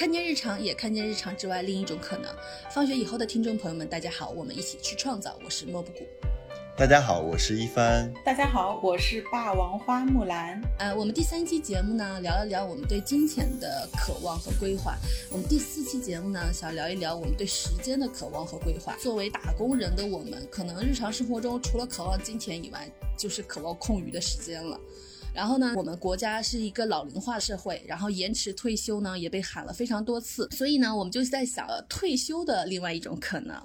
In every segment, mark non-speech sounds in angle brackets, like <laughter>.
看见日常，也看见日常之外另一种可能。放学以后的听众朋友们，大家好，我们一起去创造。我是莫布谷。大家好，我是一帆。大家好，我是霸王花木兰。呃，我们第三期节目呢，聊一聊我们对金钱的渴望和规划。我们第四期节目呢，想聊一聊我们对时间的渴望和规划。作为打工人的我们，可能日常生活中除了渴望金钱以外，就是渴望空余的时间了。然后呢，我们国家是一个老龄化社会，然后延迟退休呢也被喊了非常多次，所以呢，我们就在想退休的另外一种可能，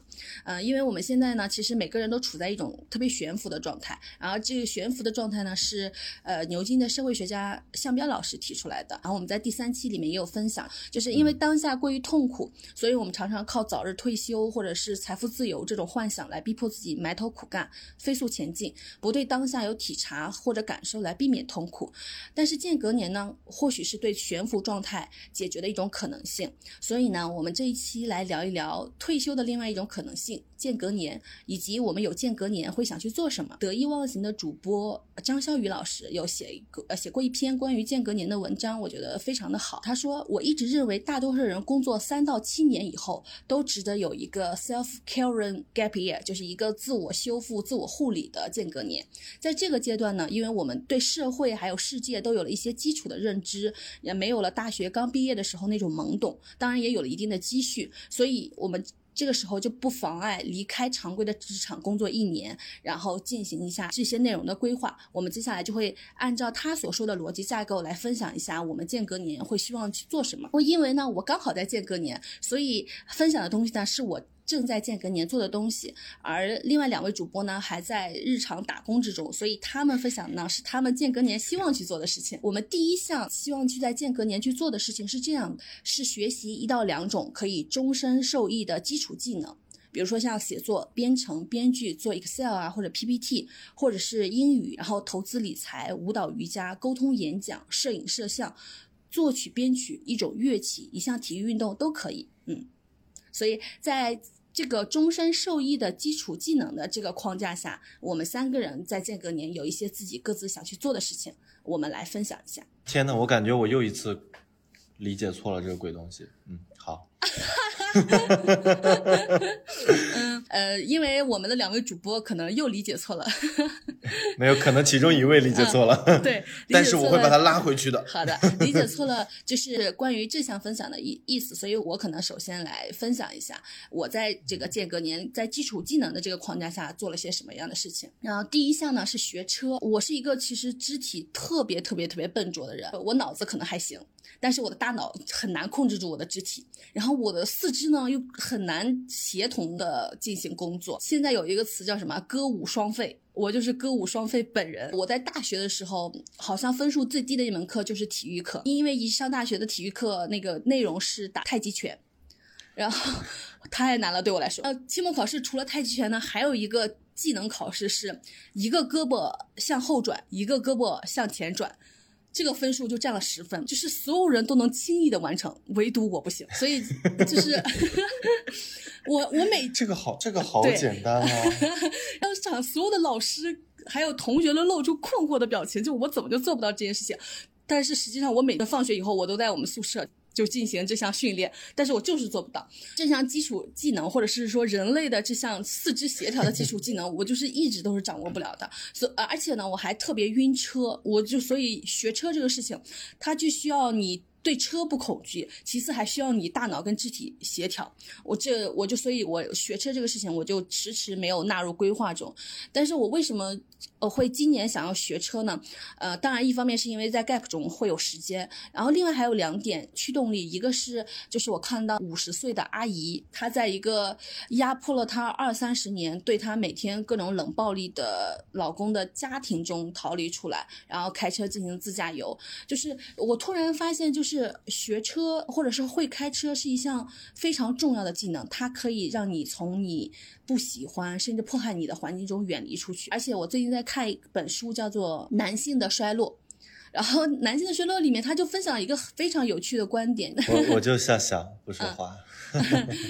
呃，因为我们现在呢，其实每个人都处在一种特别悬浮的状态，然后这个悬浮的状态呢是呃牛津的社会学家向彪老师提出来的，然后我们在第三期里面也有分享，就是因为当下过于痛苦，所以我们常常靠早日退休或者是财富自由这种幻想来逼迫自己埋头苦干、飞速前进，不对当下有体察或者感受来避免。痛苦，但是间隔年呢，或许是对悬浮状态解决的一种可能性。所以呢，我们这一期来聊一聊退休的另外一种可能性——间隔年，以及我们有间隔年会想去做什么。得意忘形的主播张潇雨老师有写一个呃写过一篇关于间隔年的文章，我觉得非常的好。他说：“我一直认为大多数人工作三到七年以后，都值得有一个 selfcaren gap year，就是一个自我修复、自我护理的间隔年。在这个阶段呢，因为我们对社会对还有世界都有了一些基础的认知，也没有了大学刚毕业的时候那种懵懂，当然也有了一定的积蓄，所以我们这个时候就不妨碍离开常规的职场工作一年，然后进行一下这些内容的规划。我们接下来就会按照他所说的逻辑架构来分享一下我们间隔年会希望去做什么。我因为呢，我刚好在间隔年，所以分享的东西呢是我。正在间隔年做的东西，而另外两位主播呢还在日常打工之中，所以他们分享的呢是他们间隔年希望去做的事情。我们第一项希望去在间隔年去做的事情是这样：是学习一到两种可以终身受益的基础技能，比如说像写作、编程、编剧、做 Excel 啊，或者 PPT，或者是英语，然后投资理财、舞蹈、瑜伽、沟通、演讲、摄影、摄像、作曲、编曲、一种乐器、一项体育运动都可以。嗯，所以在这个终身受益的基础技能的这个框架下，我们三个人在间隔年有一些自己各自想去做的事情，我们来分享一下。天呐，我感觉我又一次理解错了这个鬼东西。嗯，好。<laughs> 嗯呃，因为我们的两位主播可能又理解错了，<laughs> 没有可能其中一位理解错了，对，<laughs> 但是我会把他拉回去的。好的，理解错了就是关于这项分享的意意思，所以我可能首先来分享一下我在这个间隔年在基础技能的这个框架下做了些什么样的事情。然后第一项呢是学车，我是一个其实肢体特别特别特别笨拙的人，我脑子可能还行，但是我的大脑很难控制住我的肢体，然后我的四肢。呢又很难协同的进行工作。现在有一个词叫什么“歌舞双废”，我就是歌舞双废本人。我在大学的时候，好像分数最低的一门课就是体育课，因为一上大学的体育课那个内容是打太极拳，然后太难了对我来说。呃，期末考试除了太极拳呢，还有一个技能考试，是一个胳膊向后转，一个胳膊向前转。这个分数就占了十分，就是所有人都能轻易的完成，唯独我不行。所以就是 <laughs> 我我每这个好这个好简单啊！<laughs> 当场所有的老师还有同学都露出困惑的表情，就我怎么就做不到这件事情？但是实际上我每个放学以后，我都在我们宿舍。就进行这项训练，但是我就是做不到这项基础技能，或者是说人类的这项四肢协调的基础技能，我就是一直都是掌握不了的。所而且呢，我还特别晕车，我就所以学车这个事情，它就需要你。对车不恐惧，其次还需要你大脑跟肢体协调。我这我就所以，我学车这个事情，我就迟迟没有纳入规划中。但是我为什么呃会今年想要学车呢？呃，当然一方面是因为在 gap 中会有时间，然后另外还有两点驱动力，一个是就是我看到五十岁的阿姨，她在一个压迫了她二三十年，对她每天各种冷暴力的老公的家庭中逃离出来，然后开车进行自驾游。就是我突然发现，就是。学车或者是会开车是一项非常重要的技能，它可以让你从你不喜欢甚至迫害你的环境中远离出去。而且我最近在看一本书，叫做《男性的衰落》。然后《男性的衰落》里面，他就分享了一个非常有趣的观点。我我就笑笑不说话。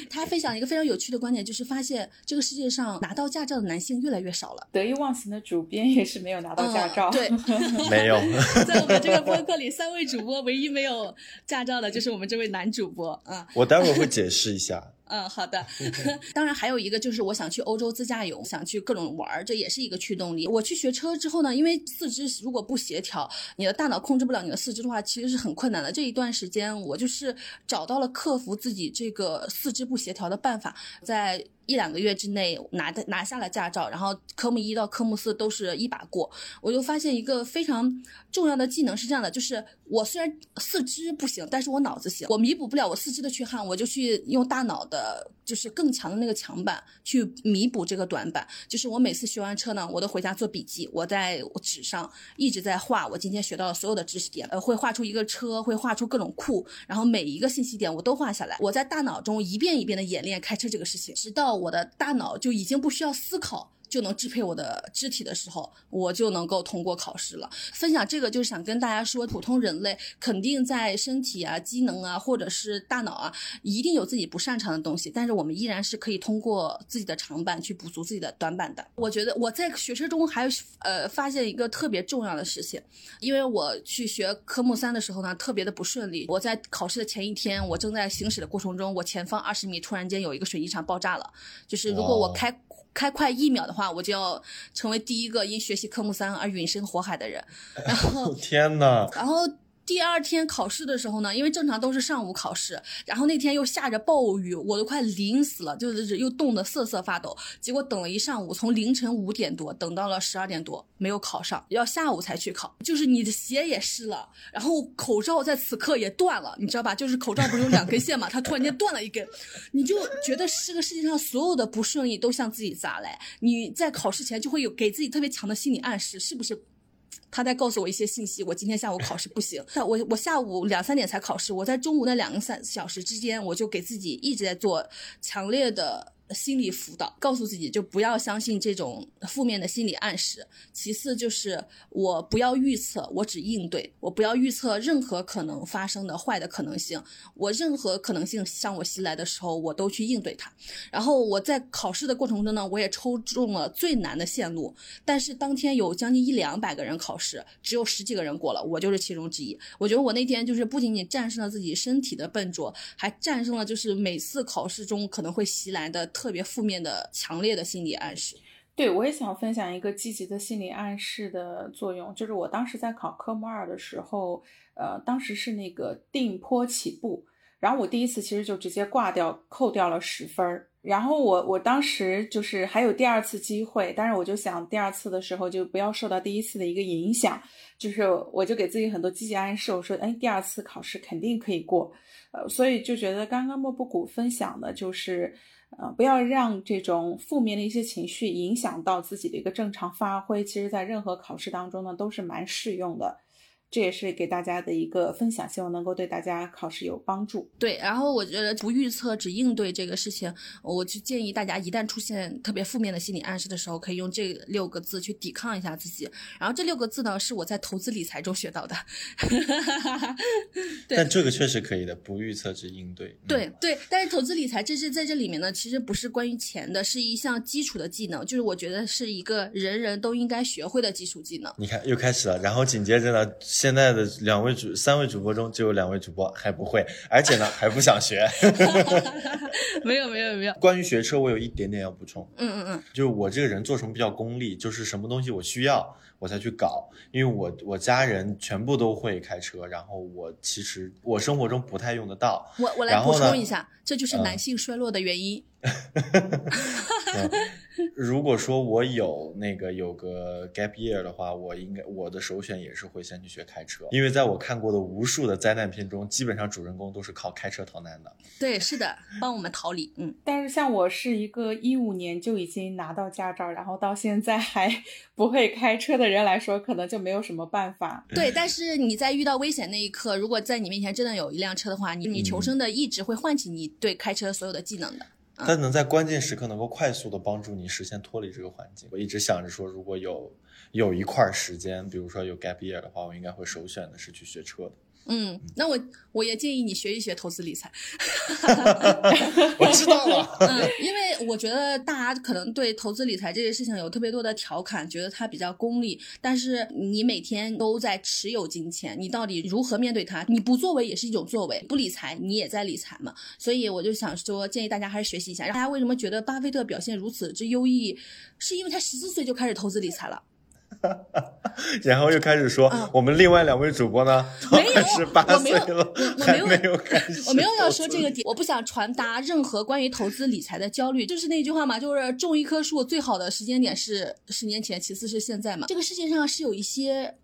他分享一个非常有趣的观点，就是发现这个世界上拿到驾照的男性越来越少了。得意忘形的主编也是没有拿到驾照，对，<laughs> 没有。<laughs> 在我们这个播客里，三位主播唯一没有驾照的就是我们这位男主播啊。我待会儿会解释一下。嗯，好的。<laughs> 当然还有一个就是我想去欧洲自驾游，想去各种玩儿，这也是一个驱动力。我去学车之后呢，因为四肢如果不协调，你的大脑控制不了你的四肢的话，其实是很困难的。这一段时间我就是找到了克服自己这个四肢不协调的办法，在。一两个月之内拿的拿下了驾照，然后科目一到科目四都是一把过。我就发现一个非常重要的技能是这样的，就是我虽然四肢不行，但是我脑子行。我弥补不了我四肢的缺憾，我就去用大脑的，就是更强的那个强板去弥补这个短板。就是我每次学完车呢，我都回家做笔记，我在纸上一直在画我今天学到的所有的知识点，呃，会画出一个车，会画出各种库，然后每一个信息点我都画下来。我在大脑中一遍一遍的演练开车这个事情，直到。我的大脑就已经不需要思考。就能支配我的肢体的时候，我就能够通过考试了。分享这个就是想跟大家说，普通人类肯定在身体啊、机能啊，或者是大脑啊，一定有自己不擅长的东西，但是我们依然是可以通过自己的长板去补足自己的短板的。我觉得我在学车中还呃发现一个特别重要的事情，因为我去学科目三的时候呢，特别的不顺利。我在考试的前一天，我正在行驶的过程中，我前方二十米突然间有一个水泥厂爆炸了，就是如果我开。开快一秒的话，我就要成为第一个因学习科目三而陨身火海的人。然后 <laughs> 天呐，然后。第二天考试的时候呢，因为正常都是上午考试，然后那天又下着暴雨，我都快淋死了，就是又冻得瑟瑟发抖。结果等了一上午，从凌晨五点多等到了十二点多，没有考上，要下午才去考。就是你的鞋也湿了，然后口罩在此刻也断了，你知道吧？就是口罩不是有两根线嘛，<laughs> 它突然间断了一根，你就觉得这个世界上所有的不顺利都向自己砸来。你在考试前就会有给自己特别强的心理暗示，是不是？他在告诉我一些信息，我今天下午考试不行。我我下午两三点才考试，我在中午那两个三小时之间，我就给自己一直在做强烈的。心理辅导，告诉自己就不要相信这种负面的心理暗示。其次就是我不要预测，我只应对。我不要预测任何可能发生的坏的可能性。我任何可能性向我袭来的时候，我都去应对它。然后我在考试的过程中呢，我也抽中了最难的线路。但是当天有将近一两百个人考试，只有十几个人过了，我就是其中之一。我觉得我那天就是不仅仅战胜了自己身体的笨拙，还战胜了就是每次考试中可能会袭来的。特别负面的、强烈的心理暗示。对我也想分享一个积极的心理暗示的作用，就是我当时在考科目二的时候，呃，当时是那个定坡起步，然后我第一次其实就直接挂掉，扣掉了十分儿。然后我我当时就是还有第二次机会，但是我就想第二次的时候就不要受到第一次的一个影响，就是我就给自己很多积极暗示，我说，哎，第二次考试肯定可以过，呃，所以就觉得刚刚莫布谷分享的就是。啊，不要让这种负面的一些情绪影响到自己的一个正常发挥。其实，在任何考试当中呢，都是蛮适用的。这也是给大家的一个分享，希望能够对大家考试有帮助。对，然后我觉得不预测只应对这个事情，我就建议大家一旦出现特别负面的心理暗示的时候，可以用这六个字去抵抗一下自己。然后这六个字呢，是我在投资理财中学到的。<laughs> 但这个确实可以的，不预测只应对。对对，但是投资理财这是在这里面呢，其实不是关于钱的，是一项基础的技能，就是我觉得是一个人人都应该学会的基础技能。你看，又开始了，然后紧接着呢？现在的两位主三位主播中，就有两位主播还不会，而且呢 <laughs> 还不想学。<laughs> 没有没有没有。关于学车，我有一点点要补充。嗯嗯嗯。就是我这个人做什么比较功利，就是什么东西我需要我才去搞，因为我我家人全部都会开车，然后我其实我生活中不太用得到。我我来补充一下，这就是男性衰落的原因。<laughs> 如果说我有那个有个 gap year 的话，我应该我的首选也是会先去学开车，因为在我看过的无数的灾难片中，基本上主人公都是靠开车逃难的。对，是的，帮我们逃离。嗯，但是像我是一个一五年就已经拿到驾照，然后到现在还不会开车的人来说，可能就没有什么办法。对，但是你在遇到危险那一刻，如果在你面前真的有一辆车的话，你你求生的意志会唤起你对开车所有的技能的。它能在关键时刻能够快速的帮助你实现脱离这个环境。我一直想着说，如果有有一块时间，比如说有 gap year 的话，我应该会首选的是去学车的。嗯，那我我也建议你学一学投资理财。<laughs> 我知道了。<laughs> 嗯，因为我觉得大家可能对投资理财这件事情有特别多的调侃，觉得它比较功利。但是你每天都在持有金钱，你到底如何面对它？你不作为也是一种作为，不理财你也在理财嘛。所以我就想说，建议大家还是学习一下。大家为什么觉得巴菲特表现如此之优异？是因为他十四岁就开始投资理财了。<laughs> 然后又开始说，我们另外两位主播呢，没有，<laughs> 十八岁了，<laughs> 还没有开始。我没有要说这个点，我不想传达任何关于投资理财的焦虑。就是那句话嘛，就是种一棵树最好的时间点是十年前，其次是现在嘛。这个世界上是有一些，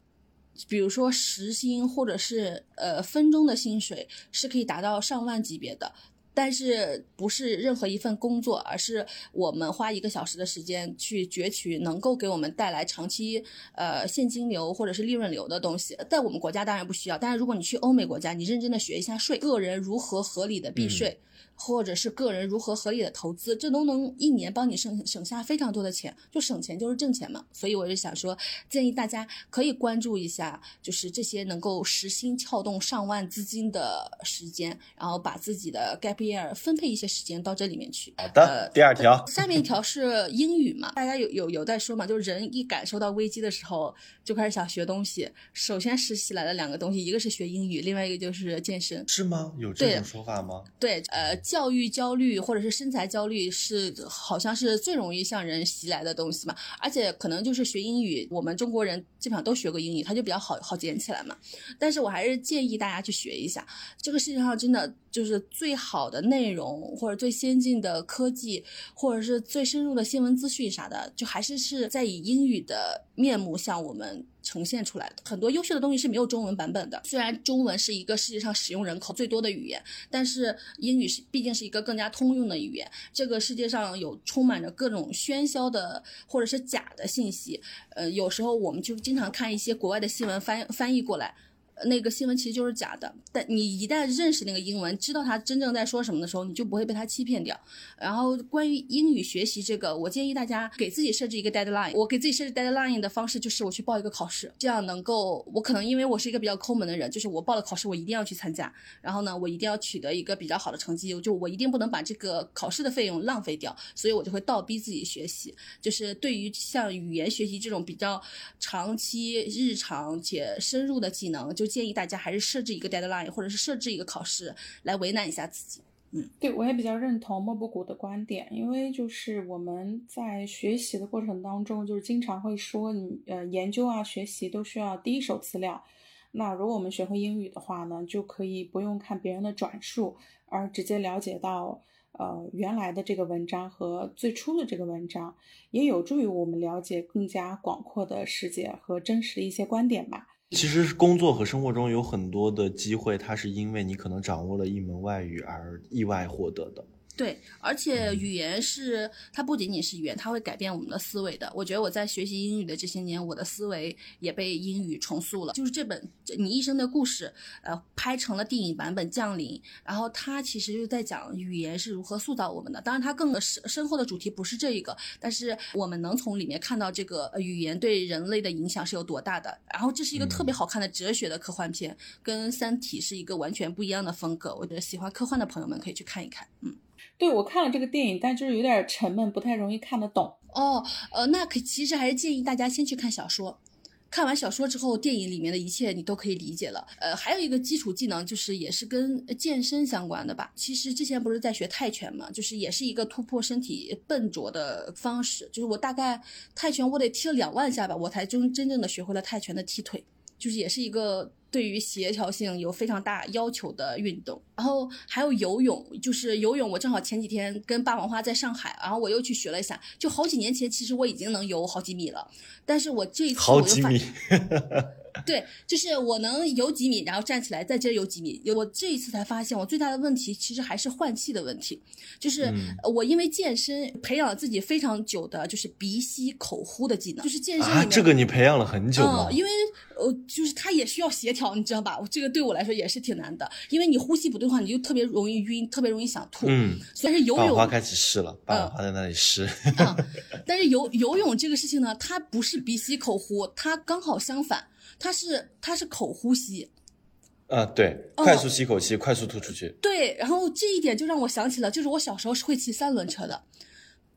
比如说时薪或者是呃分钟的薪水是可以达到上万级别的。但是不是任何一份工作，而是我们花一个小时的时间去攫取能够给我们带来长期呃现金流或者是利润流的东西，在我们国家当然不需要。但是如果你去欧美国家，你认真的学一下税，个人如何合理的避税。或者是个人如何合理的投资，这都能一年帮你省省下非常多的钱，就省钱就是挣钱嘛。所以我就想说，建议大家可以关注一下，就是这些能够实心撬动上万资金的时间，然后把自己的 gap year 分配一些时间到这里面去。好的，第二条，下面一条是英语嘛？大家有有有在说嘛？就是人一感受到危机的时候，就开始想学东西。首先实习来的两个东西，一个是学英语，另外一个就是健身。是吗？有这种说法吗？对，呃。教育焦虑或者是身材焦虑是好像是最容易向人袭来的东西嘛，而且可能就是学英语，我们中国人基本上都学过英语，它就比较好好捡起来嘛。但是我还是建议大家去学一下，这个世界上真的就是最好的内容或者最先进的科技，或者是最深入的新闻资讯啥的，就还是是在以英语的面目向我们。呈现出来的很多优秀的东西是没有中文版本的。虽然中文是一个世界上使用人口最多的语言，但是英语是毕竟是一个更加通用的语言。这个世界上有充满着各种喧嚣的或者是假的信息，呃，有时候我们就经常看一些国外的新闻翻翻译过来。那个新闻其实就是假的，但你一旦认识那个英文，知道他真正在说什么的时候，你就不会被他欺骗掉。然后关于英语学习这个，我建议大家给自己设置一个 deadline。我给自己设置 deadline 的方式就是我去报一个考试，这样能够我可能因为我是一个比较抠门的人，就是我报了考试我一定要去参加，然后呢我一定要取得一个比较好的成绩，就我一定不能把这个考试的费用浪费掉，所以我就会倒逼自己学习。就是对于像语言学习这种比较长期、日常且深入的技能，就建议大家还是设置一个 deadline，或者是设置一个考试来为难一下自己。嗯，对我也比较认同莫布谷的观点，因为就是我们在学习的过程当中，就是经常会说，你呃研究啊学习都需要第一手资料。那如果我们学会英语的话呢，就可以不用看别人的转述，而直接了解到呃原来的这个文章和最初的这个文章，也有助于我们了解更加广阔的世界和真实的一些观点吧。其实工作和生活中有很多的机会，它是因为你可能掌握了一门外语而意外获得的。对，而且语言是它不仅仅是语言，它会改变我们的思维的。我觉得我在学习英语的这些年，我的思维也被英语重塑了。就是这本《你一生的故事》，呃，拍成了电影版本《降临》，然后它其实就在讲语言是如何塑造我们的。当然，它更深深厚的主题不是这一个，但是我们能从里面看到这个语言对人类的影响是有多大的。然后这是一个特别好看的哲学的科幻片，跟《三体》是一个完全不一样的风格。我觉得喜欢科幻的朋友们可以去看一看，嗯。对，我看了这个电影，但就是有点沉闷，不太容易看得懂。哦，呃，那可其实还是建议大家先去看小说，看完小说之后，电影里面的一切你都可以理解了。呃，还有一个基础技能，就是也是跟健身相关的吧。其实之前不是在学泰拳嘛，就是也是一个突破身体笨拙的方式。就是我大概泰拳我得踢了两万下吧，我才真真正的学会了泰拳的踢腿，就是也是一个。对于协调性有非常大要求的运动，然后还有游泳，就是游泳。我正好前几天跟霸王花在上海，然后我又去学了一下。就好几年前，其实我已经能游好几米了，但是我这一次好几米，<laughs> 对，就是我能游几米，然后站起来再接着游几米。我这一次才发现，我最大的问题其实还是换气的问题。就是嗯我因为健身培养了自己非常久的，就是鼻吸口呼的技能。就是健身里啊，面，这个你培养了很久吗？嗯，因为呃，就是它也需要协调，你知道吧？我这个对我来说也是挺难的，因为你呼吸不对的话，你就特别容易晕，特别容易想吐。嗯，但是游泳花开始试了，霸王花在那里湿。啊，<laughs> 但是游游泳这个事情呢，它不是鼻吸口呼，它刚好相反，它是它是口呼吸。啊，对，哦快速吸口气，快速吐出去。对，然后这一点就让我想起了，就是我小时候是会骑三轮车的。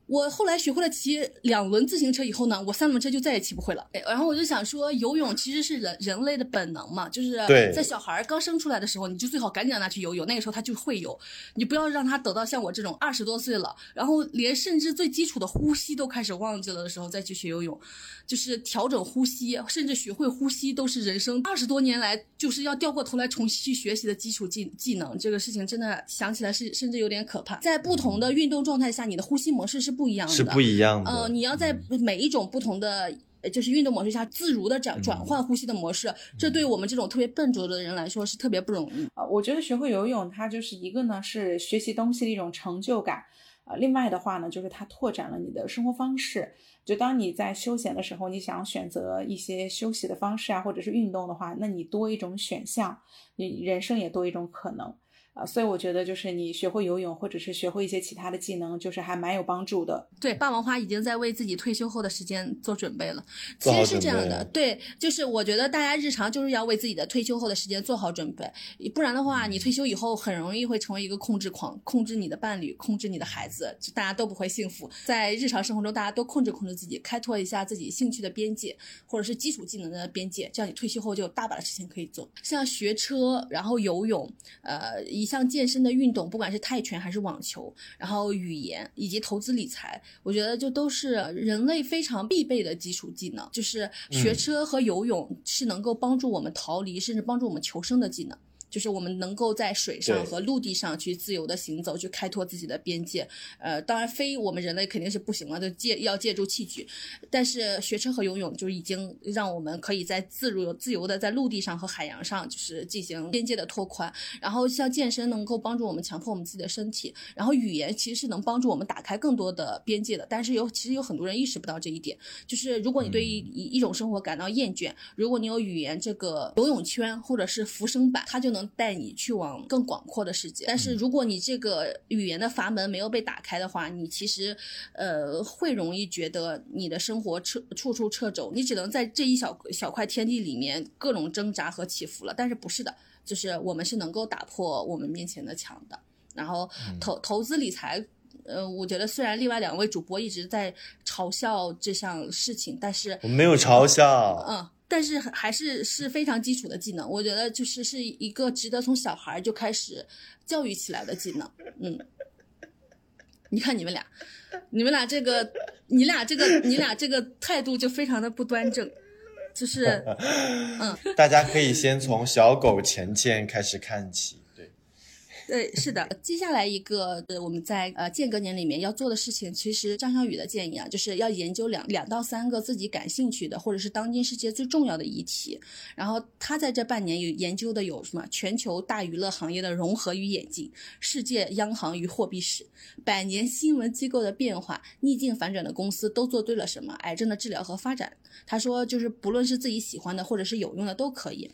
我后来学会了骑两轮自行车以后呢，我三轮车就再也骑不会了。哎然后我就想说，游泳其实是人人类的本能嘛，就是在小孩儿刚生出来的时候，你就最好赶紧让他去游泳，那个时候他就会游。你不要让他等到像我这种二十多岁了，然后连甚至最基础的呼吸都开始忘记了的时候再去学游泳，就是调整呼吸，甚至学会呼吸都是人生二十多年来就是要掉过头来重新去学习的基础技技能。这个事情真的想起来是甚至有点可怕。在不同的运动状态下，你的呼吸模式是不一样的，是不一样的。呃，你要在每一种不同的。呃就是运动模式下自如的嗯转转换呼吸的模式，这对我们这种特别笨拙的人来说是特别不容易。啊，我觉得学会游泳，它就是一个呢是学习东西的一种成就感，呃，另外的话呢，就是它拓展了你的生活方式。就当你在休闲的时候，你想选择一些休息的方式啊，或者是运动的话，那你多一种选项，你人生也多一种可能。啊，所以我觉得就是你学会游泳，或者是学会一些其他的技能，就是还蛮有帮助的。对，霸王花已经在为自己退休后的时间做准备了。其实是这样的，对，就是我觉得大家日常就是要为自己的退休后的时间做好准备，不然的话，你退休以后很容易会成为一个控制狂，控制你的伴侣，控制你的孩子，就大家都不会幸福。在日常生活中，大家都控制控制自己，开拓一下自己兴趣的边界，或者是基础技能的边界，这样你退休后就有大把的事情可以做，像学车，然后游泳，呃，一项健身的运动，不管是泰拳还是网球，然后语言以及投资理财，我觉得就都是人类非常必备的基础技能。就是学车和游泳是能够帮助我们逃离，甚至帮助我们求生的技能。就是我们能够在水上和陆地上去自由的行走，去开拓自己的边界。呃，当然非我们人类肯定是不行了，就借要借助器具。但是学车和游泳就已经让我们可以在自如自由的在陆地上和海洋上就是进行边界的拓宽。然后像健身能够帮助我们强迫我们自己的身体，然后语言其实是能帮助我们打开更多的边界的。但是有其实有很多人意识不到这一点，就是如果你对一一一种生活感到厌倦，如果你有语言这个游泳圈或者是浮生板，它就能带你去往更广阔的世界。但是如果你这个语言的阀门没有被打开的话，你其实呃会容易觉得你的生活彻处处掣肘，你只能在这一小小块天地里面各种挣扎和起伏了。但是不是的，就是我们是能够打破我们面前的墙的。然后投投资理财。呃，我觉得虽然另外两位主播一直在嘲笑这项事情，但是我没有嘲笑，嗯，但是还是是非常基础的技能。我觉得就是是一个值得从小孩就开始教育起来的技能。嗯，你看你们俩，你们俩这个，你俩这个，你俩这个态度就非常的不端正，就是 <laughs> 嗯大家可以先从小狗钱钱开始看起。对，是的。接下来一个呃我们在呃间隔年里面要做的事情，其实张小雨的建议啊，就是要研究两两到三个自己感兴趣的，或者是当今世界最重要的议题。然后他在这半年有研究的有什么？全球大娱乐行业的融合与演进，世界央行与货币史，百年新闻机构的变化，逆境反转的公司都做对了什么？癌症的治疗和发展。他说，就是不论是自己喜欢的或者是有用的都可以。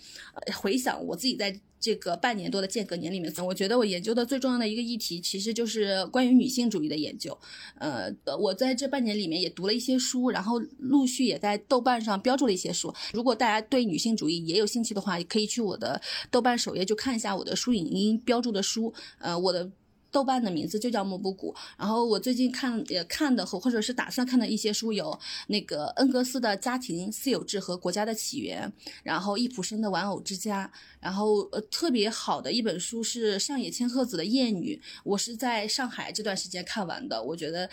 回想我自己在这个半年多的间隔年里面，我觉得我研究的最重要的一个议题，其实就是关于女性主义的研究。呃，我在这半年里面也读了一些书，然后陆续也在豆瓣上标注了一些书。如果大家对女性主义也有兴趣的话，也可以去我的豆瓣首页就看一下我的书影音标注的书。呃，我的。豆瓣的名字就叫莫布谷，然后我最近看也看的和或者是打算看的一些书有那个恩格斯的《家庭私有制和国家的起源》，然后易卜生的《玩偶之家》，然后呃特别好的一本书是上野千鹤子的《厌女》，我是在上海这段时间看完的，我觉得。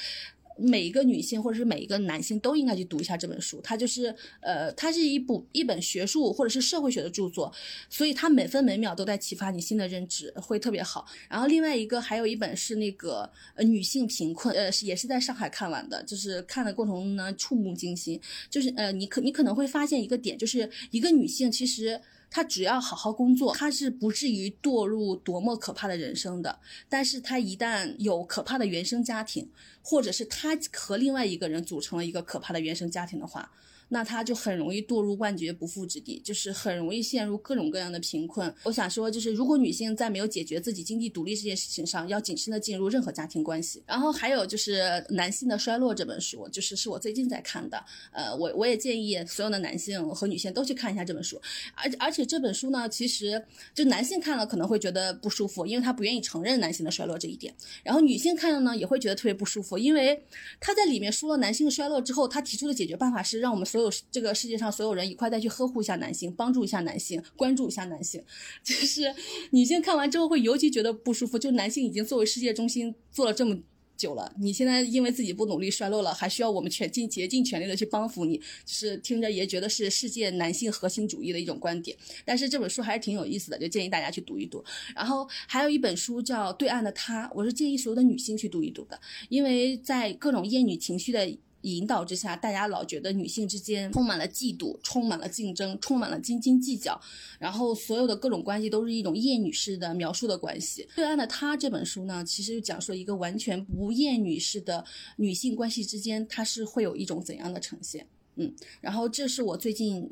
每一个女性或者是每一个男性都应该去读一下这本书。它就是呃，它是一部一本学术或者是社会学的著作，所以它每分每秒都在启发你新的认知，会特别好。然后另外一个还有一本是那个呃女性贫困，呃也是在上海看完的，就是看的过程中呢触目惊心。就是呃你可你可能会发现一个点，就是一个女性其实。他只要好好工作，他是不至于堕入多么可怕的人生的。但是他一旦有可怕的原生家庭，或者是他和另外一个人组成了一个可怕的原生家庭的话，那他就很容易堕入万劫不复之地，就是很容易陷入各种各样的贫困。我想说，就是如果女性在没有解决自己经济独立这件事情上，要谨慎的进入任何家庭关系。然后还有就是《男性的衰落》这本书，就是是我最近在看的。呃，我我也建议所有的男性和女性都去看一下这本书。而而且这本书呢，其实就男性看了可能会觉得不舒服，因为他不愿意承认男性的衰落这一点。然后女性看了呢，也会觉得特别不舒服，因为他在里面说了男性衰落之后，他提出的解决办法是让我们所有这个世界上所有人一块再去呵护一下男性，帮助一下男性，关注一下男性，<laughs> 就是女性看完之后会尤其觉得不舒服。就男性已经作为世界中心做了这么久了，你现在因为自己不努力衰落了，还需要我们全尽竭尽全力的去帮扶你，就是听着也觉得是世界男性核心主义的一种观点。但是这本书还是挺有意思的，就建议大家去读一读。然后还有一本书叫《对岸的他》，我是建议所有的女性去读一读的，因为在各种厌女情绪的。引导之下，大家老觉得女性之间充满了嫉妒，充满了竞争，充满了斤斤计较，然后所有的各种关系都是一种厌女式的描述的关系。对岸的她这本书呢，其实就讲述一个完全不厌女式的女性关系之间，它是会有一种怎样的呈现？嗯，然后这是我最近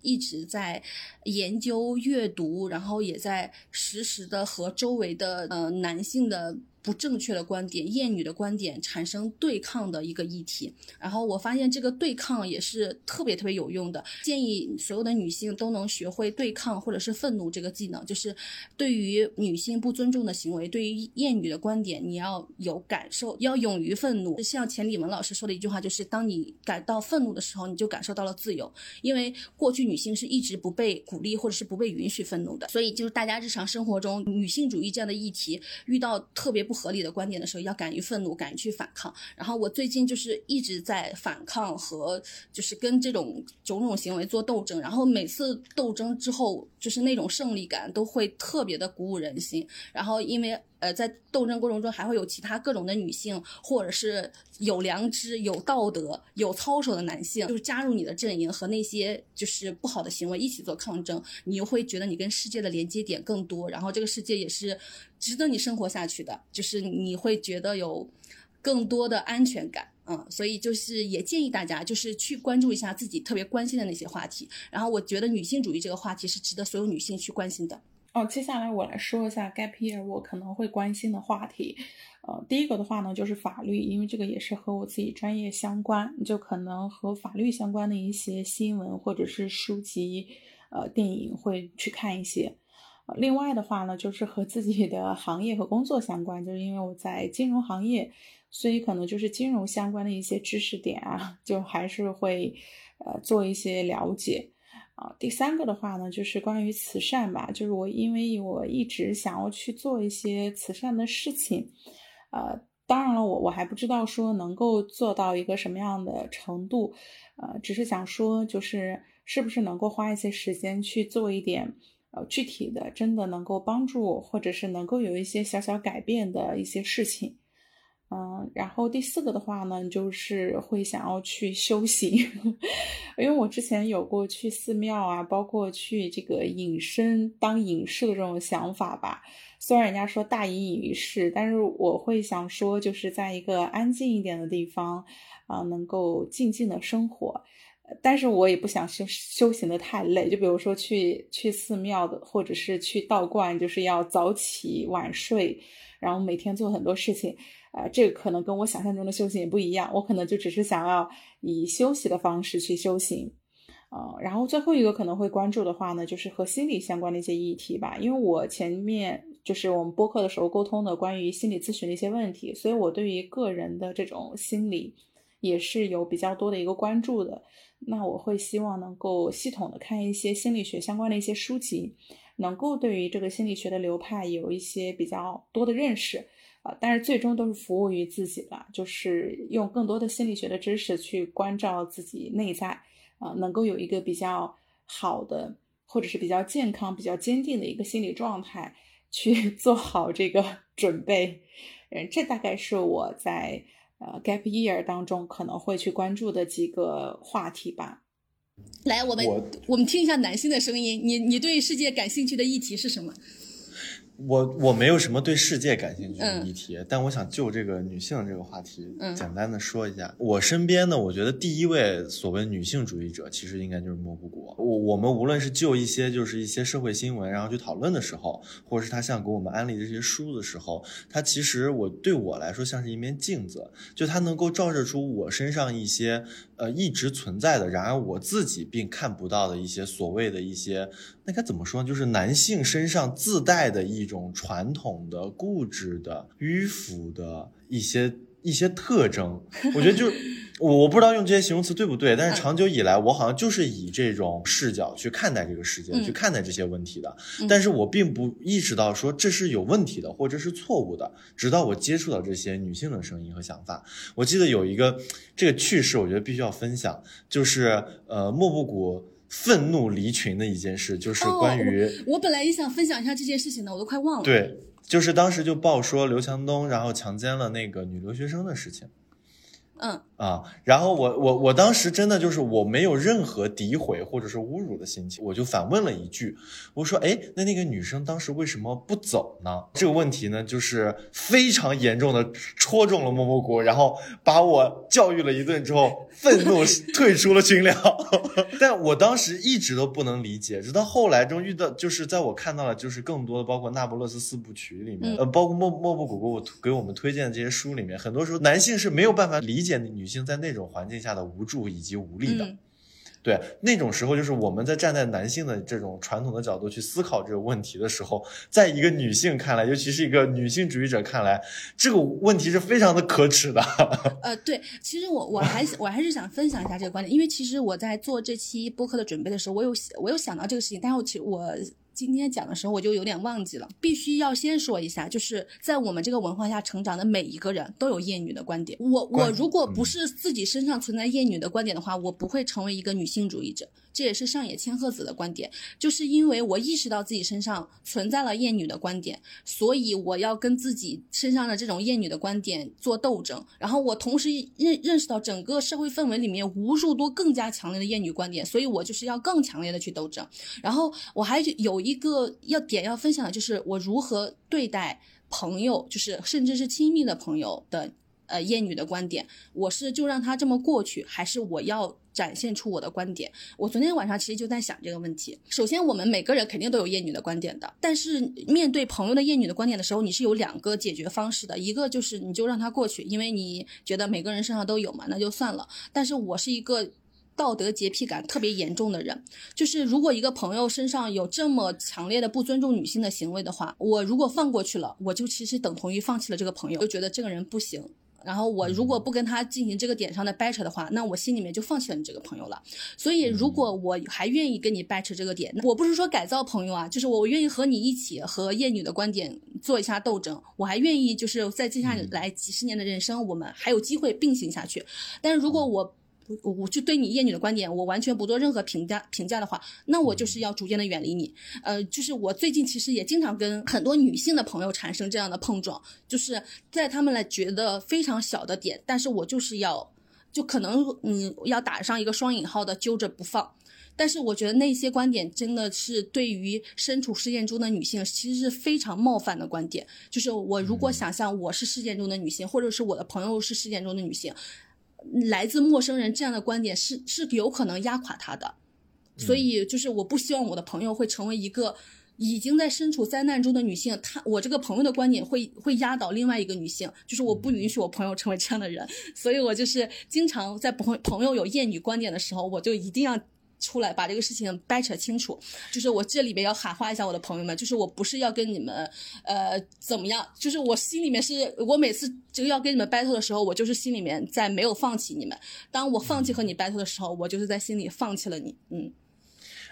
一直在研究、阅读，然后也在实时的和周围的呃男性的。不正确的观点、厌女的观点产生对抗的一个议题，然后我发现这个对抗也是特别特别有用的。建议所有的女性都能学会对抗或者是愤怒这个技能，就是对于女性不尊重的行为，对于厌女的观点，你要有感受，要勇于愤怒。像钱理文老师说的一句话，就是当你感到愤怒的时候，你就感受到了自由。因为过去女性是一直不被鼓励或者是不被允许愤怒的，所以就是大家日常生活中女性主义这样的议题遇到特别不。合理的观点的时候，要敢于愤怒，敢于去反抗。然后我最近就是一直在反抗和就是跟这种种种行为做斗争。然后每次斗争之后，就是那种胜利感都会特别的鼓舞人心。然后因为。呃，在斗争过程中还会有其他各种的女性，或者是有良知、有道德、有操守的男性，就是加入你的阵营，和那些就是不好的行为一起做抗争，你又会觉得你跟世界的连接点更多，然后这个世界也是值得你生活下去的，就是你会觉得有更多的安全感，嗯，所以就是也建议大家就是去关注一下自己特别关心的那些话题，然后我觉得女性主义这个话题是值得所有女性去关心的。哦，接下来我来说一下 gap year 我可能会关心的话题。呃，第一个的话呢，就是法律，因为这个也是和我自己专业相关，就可能和法律相关的一些新闻或者是书籍、呃电影会去看一些。呃另外的话呢，就是和自己的行业和工作相关，就是因为我在金融行业，所以可能就是金融相关的一些知识点啊，就还是会呃做一些了解。啊，第三个的话呢，就是关于慈善吧，就是我因为我一直想要去做一些慈善的事情，呃，当然了，我我还不知道说能够做到一个什么样的程度，呃，只是想说，就是是不是能够花一些时间去做一点，呃，具体的，真的能够帮助或者是能够有一些小小改变的一些事情。嗯，然后第四个的话呢，就是会想要去修行，<laughs> 因为我之前有过去寺庙啊，包括去这个隐身当隐士的这种想法吧。虽然人家说大隐隐于市，但是我会想说，就是在一个安静一点的地方啊，能够静静的生活。但是我也不想修修行的太累，就比如说去去寺庙的，或者是去道观，就是要早起晚睡，然后每天做很多事情。啊，这个可能跟我想象中的修行也不一样，我可能就只是想要以休息的方式去修行，呃，然后最后一个可能会关注的话呢，就是和心理相关的一些议题吧，因为我前面就是我们播客的时候沟通的关于心理咨询的一些问题，所以我对于个人的这种心理也是有比较多的一个关注的，那我会希望能够系统的看一些心理学相关的一些书籍。能够对于这个心理学的流派有一些比较多的认识。啊，但是最终都是服务于自己了，就是用更多的心理学的知识去关照自己内在，啊，能够有一个比较好的，或者是比较健康、比较坚定的一个心理状态，去 <laughs> 做好这个 <laughs> 准备。嗯，这大概是我在呃 gap year 当中可能会去关注的几个话题吧。来，我们我们听一下男性的声音，你你对世界感兴趣的议题是什么？我我没有什么对世界感兴趣的议题，但我想就这个女性这个话题，简单的说一下。我身边呢，我觉得第一位所谓女性主义者，其实应该就是莫布谷。我我们无论是就一些就是一些社会新闻，然后去讨论的时候，或者是他像给我们安利这些书的时候，他其实我对我来说像是一面镜子，就它能够照射出我身上一些呃一直存在的，然而我自己并看不到的一些所谓的一些。那该怎么说呢？就是男性身上自带的一种传统的、固执的、迂腐的一些一些特征。我觉得，<laughs> 就我我不知道用这些形容词对不对，但是长久以来，我好像就是以这种视角去看待这个世界，去看待这些问题的。但是我并不意识到说这是有问题的，或者是错误的。直到我接触到这些女性的声音和想法，我记得有一个这个趣事，我觉得必须要分享，就是呃，莫布谷。愤怒离群的一件事，就是关于我本来也想分享一下这件事情的，我都快忘了。对，就是当时就报说刘强东然后强奸了那个女留学生的事情。嗯啊，然后我我我当时真的就是我没有任何诋毁或者是侮辱的心情，我就反问了一句，我说，哎，那那个女生当时为什么不走呢？这个问题呢，就是非常严重的戳中了莫莫谷，然后把我教育了一顿之后，愤怒 <laughs> 退出了群聊。<laughs> 但我当时一直都不能理解，直到后来中遇到，就是在我看到了就是更多的包括那不勒斯四部曲里面，呃，包括莫莫布谷给我给我们推荐的这些书里面，很多时候男性是没有办法理解。见女性在那种环境下的无助以及无力的，对那种时候，就是我们在站在男性的这种传统的角度去思考这个问题的时候，在一个女性看来，尤其是一个女性主义者看来，这个问题是非常的可耻的。<laughs> 呃，对，其实我我还我还是想分享一下这个观点，因为其实我在做这期播客的准备的时候，我有我有想到这个事情，但是我其实我。今天讲的时候我就有点忘记了，必须要先说一下，就是在我们这个文化下成长的每一个人都有厌女的观点。我我如果不是自己身上存在厌女的观点的话，我不会成为一个女性主义者。这也是上野千鹤子的观点，就是因为我意识到自己身上存在了厌女的观点，所以我要跟自己身上的这种厌女的观点做斗争。然后我同时认认识到整个社会氛围里面无数多更加强烈的厌女观点，所以我就是要更强烈的去斗争。然后我还有一个要点要分享的就是我如何对待朋友，就是甚至是亲密的朋友的呃厌女的观点，我是就让他这么过去，还是我要？展现出我的观点。我昨天晚上其实就在想这个问题。首先，我们每个人肯定都有厌女的观点的，但是面对朋友的厌女的观点的时候，你是有两个解决方式的。一个就是你就让他过去，因为你觉得每个人身上都有嘛，那就算了。但是我是一个道德洁癖感特别严重的人，就是如果一个朋友身上有这么强烈的不尊重女性的行为的话，我如果放过去了，我就其实等同于放弃了这个朋友，就觉得这个人不行。然后我如果不跟他进行这个点上的掰扯的话，那我心里面就放弃了你这个朋友了。所以如果我还愿意跟你掰扯这个点，我不是说改造朋友啊，就是我愿意和你一起和厌女的观点做一下斗争。我还愿意就是在接下来几十年的人生，我们还有机会并行下去。但是如果我我我就对你厌女的观点，我完全不做任何评价评价的话，那我就是要逐渐的远离你。呃，就是我最近其实也经常跟很多女性的朋友产生这样的碰撞，就是在他们来觉得非常小的点，但是我就是要，就可能嗯要打上一个双引号的揪着不放。但是我觉得那些观点真的是对于身处事件中的女性，其实是非常冒犯的观点。就是我如果想象我是事件中的女性，或者是我的朋友是事件中的女性。来自陌生人这样的观点是是有可能压垮他的，所以就是我不希望我的朋友会成为一个已经在身处灾难中的女性，她我这个朋友的观点会会压倒另外一个女性，就是我不允许我朋友成为这样的人，所以我就是经常在朋朋友有厌女观点的时候，我就一定要。出来把这个事情掰扯清楚，就是我这里边要喊话一下我的朋友们，就是我不是要跟你们，呃，怎么样？就是我心里面是我每次就要跟你们 battle 的时候，我就是心里面在没有放弃你们。当我放弃和你 battle 的时候，我就是在心里放弃了你。嗯。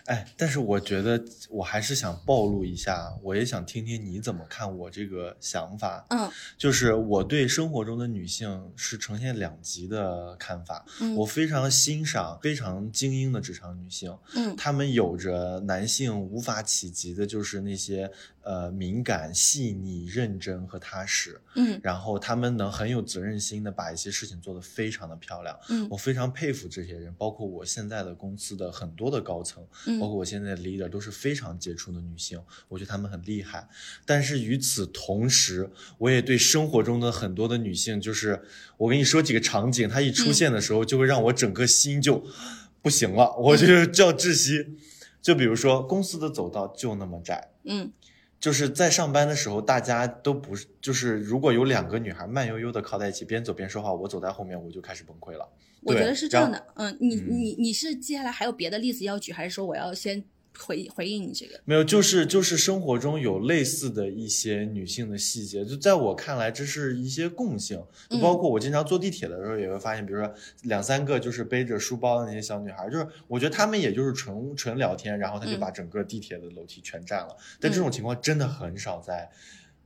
哎，但是我觉得我还是想暴露一下，我也想听听你怎么看我这个想法。嗯，就是我对生活中的女性是呈现两极的看法。嗯，我非常欣赏非常精英的职场女性。嗯，她们有着男性无法企及的，就是那些呃敏感、细腻、认真和踏实。嗯，然后他们能很有责任心的把一些事情做得非常的漂亮。嗯，我非常佩服这些人，包括我现在的公司的很多的高层。包括我现在的 leader 都是非常杰出的女性，我觉得她们很厉害。但是与此同时，我也对生活中的很多的女性，就是我跟你说几个场景，她一出现的时候，就会让我整个心就不行了，我就叫窒息。就比如说公司的走道就那么窄，嗯，就是在上班的时候，大家都不是，就是如果有两个女孩慢悠悠的靠在一起，边走边说话，我走在后面我就开始崩溃了。我觉得是这样的，嗯，你你你是接下来还有别的例子要举，还是说我要先回回应你这个？没有，就是就是生活中有类似的一些女性的细节，就在我看来，这是一些共性。就包括我经常坐地铁的时候，也会发现，比如说两三个就是背着书包的那些小女孩，就是我觉得她们也就是纯纯聊天，然后她就把整个地铁的楼梯全占了。但这种情况真的很少在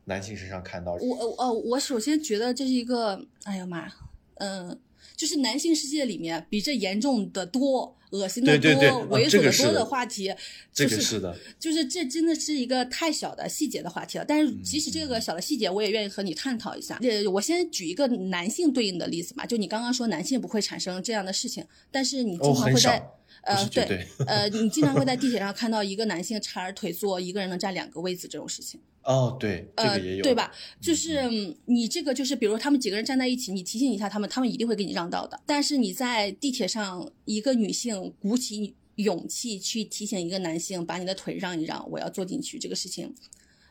男性身上看到。我哦，我首先觉得这是一个，哎呀妈，嗯。就是男性世界里面比这严重的多、恶心的多、猥琐的多的话题，这个是的，就是这真的是一个太小的细节的话题了。但是即使这个小的细节，我也愿意和你探讨一下。呃，我先举一个男性对应的例子嘛，就你刚刚说男性不会产生这样的事情，但是你经常会在。呃，对，呃，你经常会在地铁上看到一个男性叉着腿坐，一个人能占两个位子这种事情。哦，对，这个也有，对吧？就是你这个就是，比如他们几个人站在一起，你提醒一下他们，他们一定会给你让道的。但是你在地铁上，一个女性鼓起勇气去提醒一个男性，把你的腿让一让，我要坐进去，这个事情，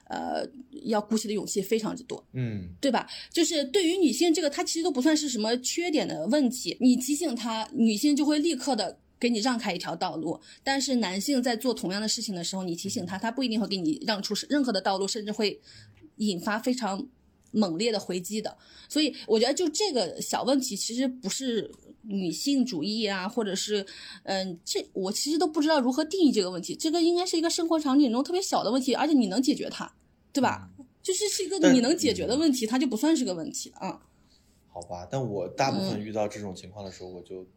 呃，要鼓起的勇气非常之多，嗯，对吧？就是对于女性这个，她其实都不算是什么缺点的问题，你提醒她，女性就会立刻的。给你让开一条道路，但是男性在做同样的事情的时候，你提醒他，他不一定会给你让出任何的道路，甚至会引发非常猛烈的回击的。所以我觉得就这个小问题，其实不是女性主义啊，或者是嗯，这我其实都不知道如何定义这个问题。这个应该是一个生活场景中特别小的问题，而且你能解决它，对吧？就是是一个你能解决的问题，它就不算是个问题啊。好吧，但我大部分遇到这种情况的时候，我就。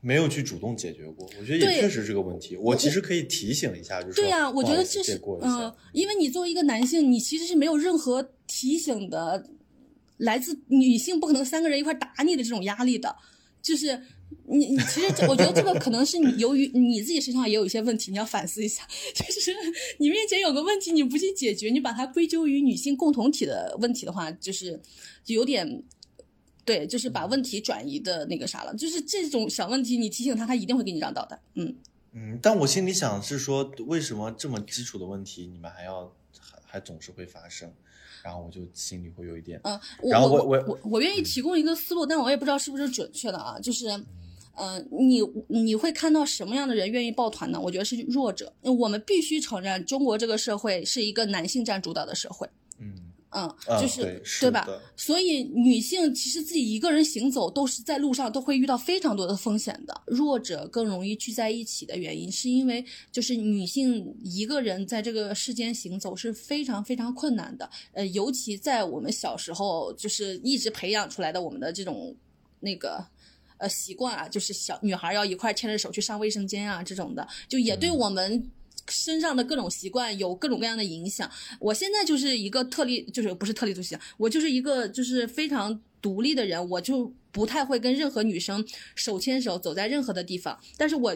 没有去主动解决过，我觉得也确实是个问题。我其实可以提醒一下，就是对呀，我觉得这是嗯，因为你作为一个男性，你其实是没有任何提醒的，来自女性不可能三个人一块打你的这种压力的。就是你，你其实我觉得这个可能是你由于你自己身上也有一些问题，你要反思一下。<laughs> 就是你面前有个问题，你不去解决，你把它归咎于女性共同体的问题的话，就是有点。对，就是把问题转移的那个啥了，就是这种小问题，你提醒他，他一定会给你让道的。嗯嗯，但我心里想是说，为什么这么基础的问题，你们还要还还总是会发生？然后我就心里会有一点。嗯，然后我我我我愿意提供一个思路，但我也不知道是不是准确的啊。就是，嗯，你你会看到什么样的人愿意抱团呢？我觉得是弱者。我们必须承认，中国这个社会是一个男性占主导的社会。嗯。嗯，就是对吧？所以女性其实自己一个人行走都是在路上都会遇到非常多的风险的。弱者更容易聚在一起的原因，是因为就是女性一个人在这个世间行走是非常非常困难的。呃，尤其在我们小时候就是一直培养出来的我们的这种那个呃习惯啊，就是小女孩要一块牵着手去上卫生间啊这种的，就也对我们。身上的各种习惯有各种各样的影响。我现在就是一个特立，就是不是特立独行，我就是一个就是非常独立的人，我就不太会跟任何女生手牵手走在任何的地方。但是我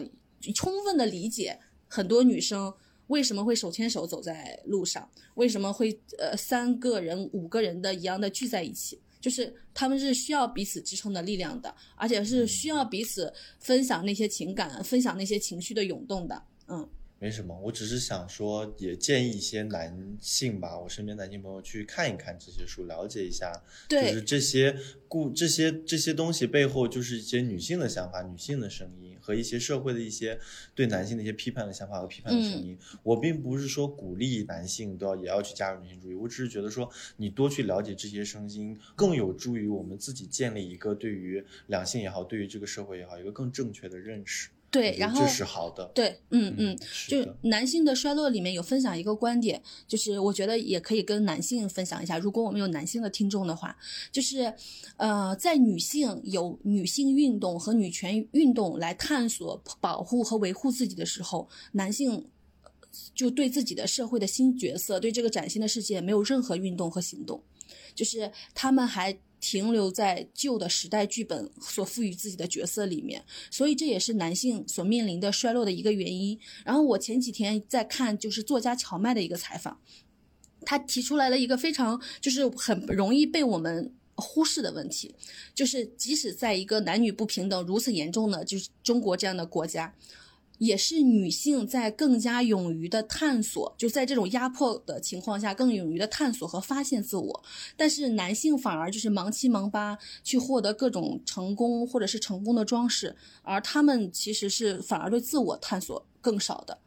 充分的理解很多女生为什么会手牵手走在路上，为什么会呃三个人、五个人的一样的聚在一起，就是他们是需要彼此支撑的力量的，而且是需要彼此分享那些情感、分享那些情绪的涌动的，嗯。没什么，我只是想说，也建议一些男性吧，我身边男性朋友去看一看这些书，了解一下，就是这些故这些这些东西背后，就是一些女性的想法、女性的声音和一些社会的一些对男性的一些批判的想法和批判的声音。我并不是说鼓励男性都要也要去加入女性主义，我只是觉得说，你多去了解这些声音，更有助于我们自己建立一个对于两性也好，对于这个社会也好，一个更正确的认识。对，然后这是好的。对，嗯嗯，就男性的衰落里面有分享一个观点，就是我觉得也可以跟男性分享一下。如果我们有男性的听众的话，就是呃，在女性有女性运动和女权运动来探索、保护和维护自己的时候，男性就对自己的社会的新角色、对这个崭新的世界没有任何运动和行动，就是他们还。停留在旧的时代剧本所赋予自己的角色里面，所以这也是男性所面临的衰落的一个原因。然后我前几天在看，就是作家乔麦的一个采访，他提出来了一个非常就是很容易被我们忽视的问题，就是即使在一个男女不平等如此严重的就是中国这样的国家。也是女性在更加勇于的探索，就在这种压迫的情况下，更勇于的探索和发现自我。但是男性反而就是忙七忙八去获得各种成功或者是成功的装饰，而他们其实是反而对自我探索更少的。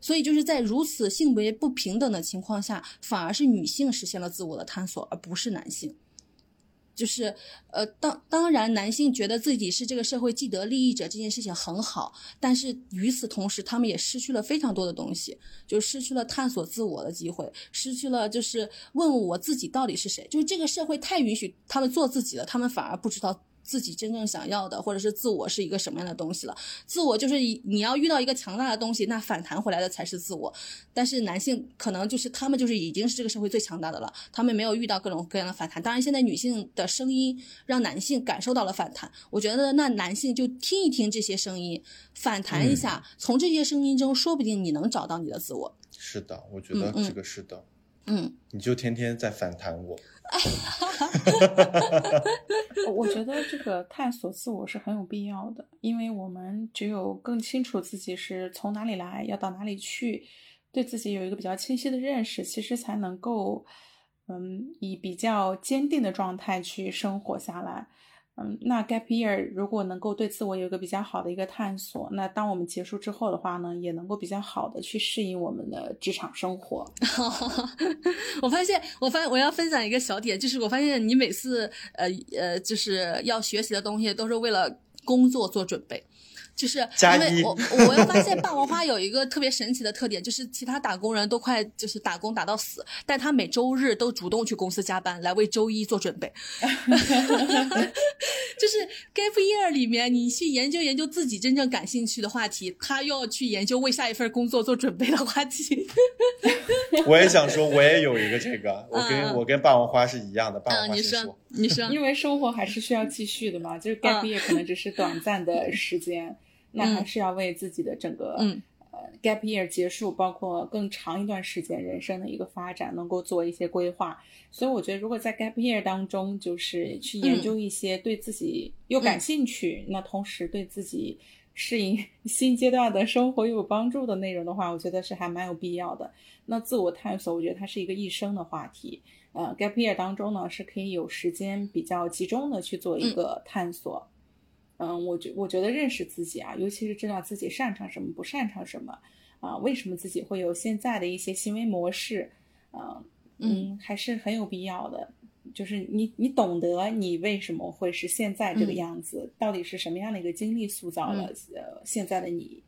所以就是在如此性别不平等的情况下，反而是女性实现了自我的探索，而不是男性。就是，呃，当当然，男性觉得自己是这个社会既得利益者这件事情很好，但是与此同时，他们也失去了非常多的东西，就失去了探索自我的机会，失去了就是问我自己到底是谁，就是这个社会太允许他们做自己了，他们反而不知道。自己真正想要的，或者是自我是一个什么样的东西了？自我就是你要遇到一个强大的东西，那反弹回来的才是自我。但是男性可能就是他们就是已经是这个社会最强大的了，他们没有遇到各种各样的反弹。当然，现在女性的声音让男性感受到了反弹，我觉得那男性就听一听这些声音，反弹一下，从这些声音中，说不定你能找到你的自我。是的，我觉得这个是的。嗯，你就天天在反弹我。<laughs> 我觉得这个探索自我是很有必要的，因为我们只有更清楚自己是从哪里来，要到哪里去，对自己有一个比较清晰的认识，其实才能够，嗯，以比较坚定的状态去生活下来。嗯，那 gap year 如果能够对自我有一个比较好的一个探索，那当我们结束之后的话呢，也能够比较好的去适应我们的职场生活。<laughs> 我发现，我发现我要分享一个小点，就是我发现你每次呃呃就是要学习的东西，都是为了工作做准备。就是因为我我又发现霸王花有一个特别神奇的特点，就是其他打工人都快就是打工打到死，但他每周日都主动去公司加班来为周一做准备。<laughs> 就是 gap year 里面，你去研究研究自己真正感兴趣的话题，他又要去研究为下一份工作做准备的话题。我也想说，我也有一个这个，我跟我跟霸王花是一样的。霸王花你说，你说，因为生活还是需要继续的嘛，就是 gap year 可能只是短暂的 <laughs> 时间。那还是要为自己的整个呃 gap year 结束，包括更长一段时间人生的一个发展，能够做一些规划。所以我觉得，如果在 gap year 当中，就是去研究一些对自己又感兴趣，那同时对自己适应 <laughs> 新阶段的生活又有帮助的内容的话，我觉得是还蛮有必要的。那自我探索，我觉得它是一个一生的话题。呃，gap year 当中呢，是可以有时间比较集中的去做一个探索。嗯，我觉我觉得认识自己啊，尤其是知道自己擅长什么，不擅长什么，啊，为什么自己会有现在的一些行为模式，啊，嗯，还是很有必要的。就是你你懂得你为什么会是现在这个样子，到底是什么样的一个经历塑造了呃现在的你。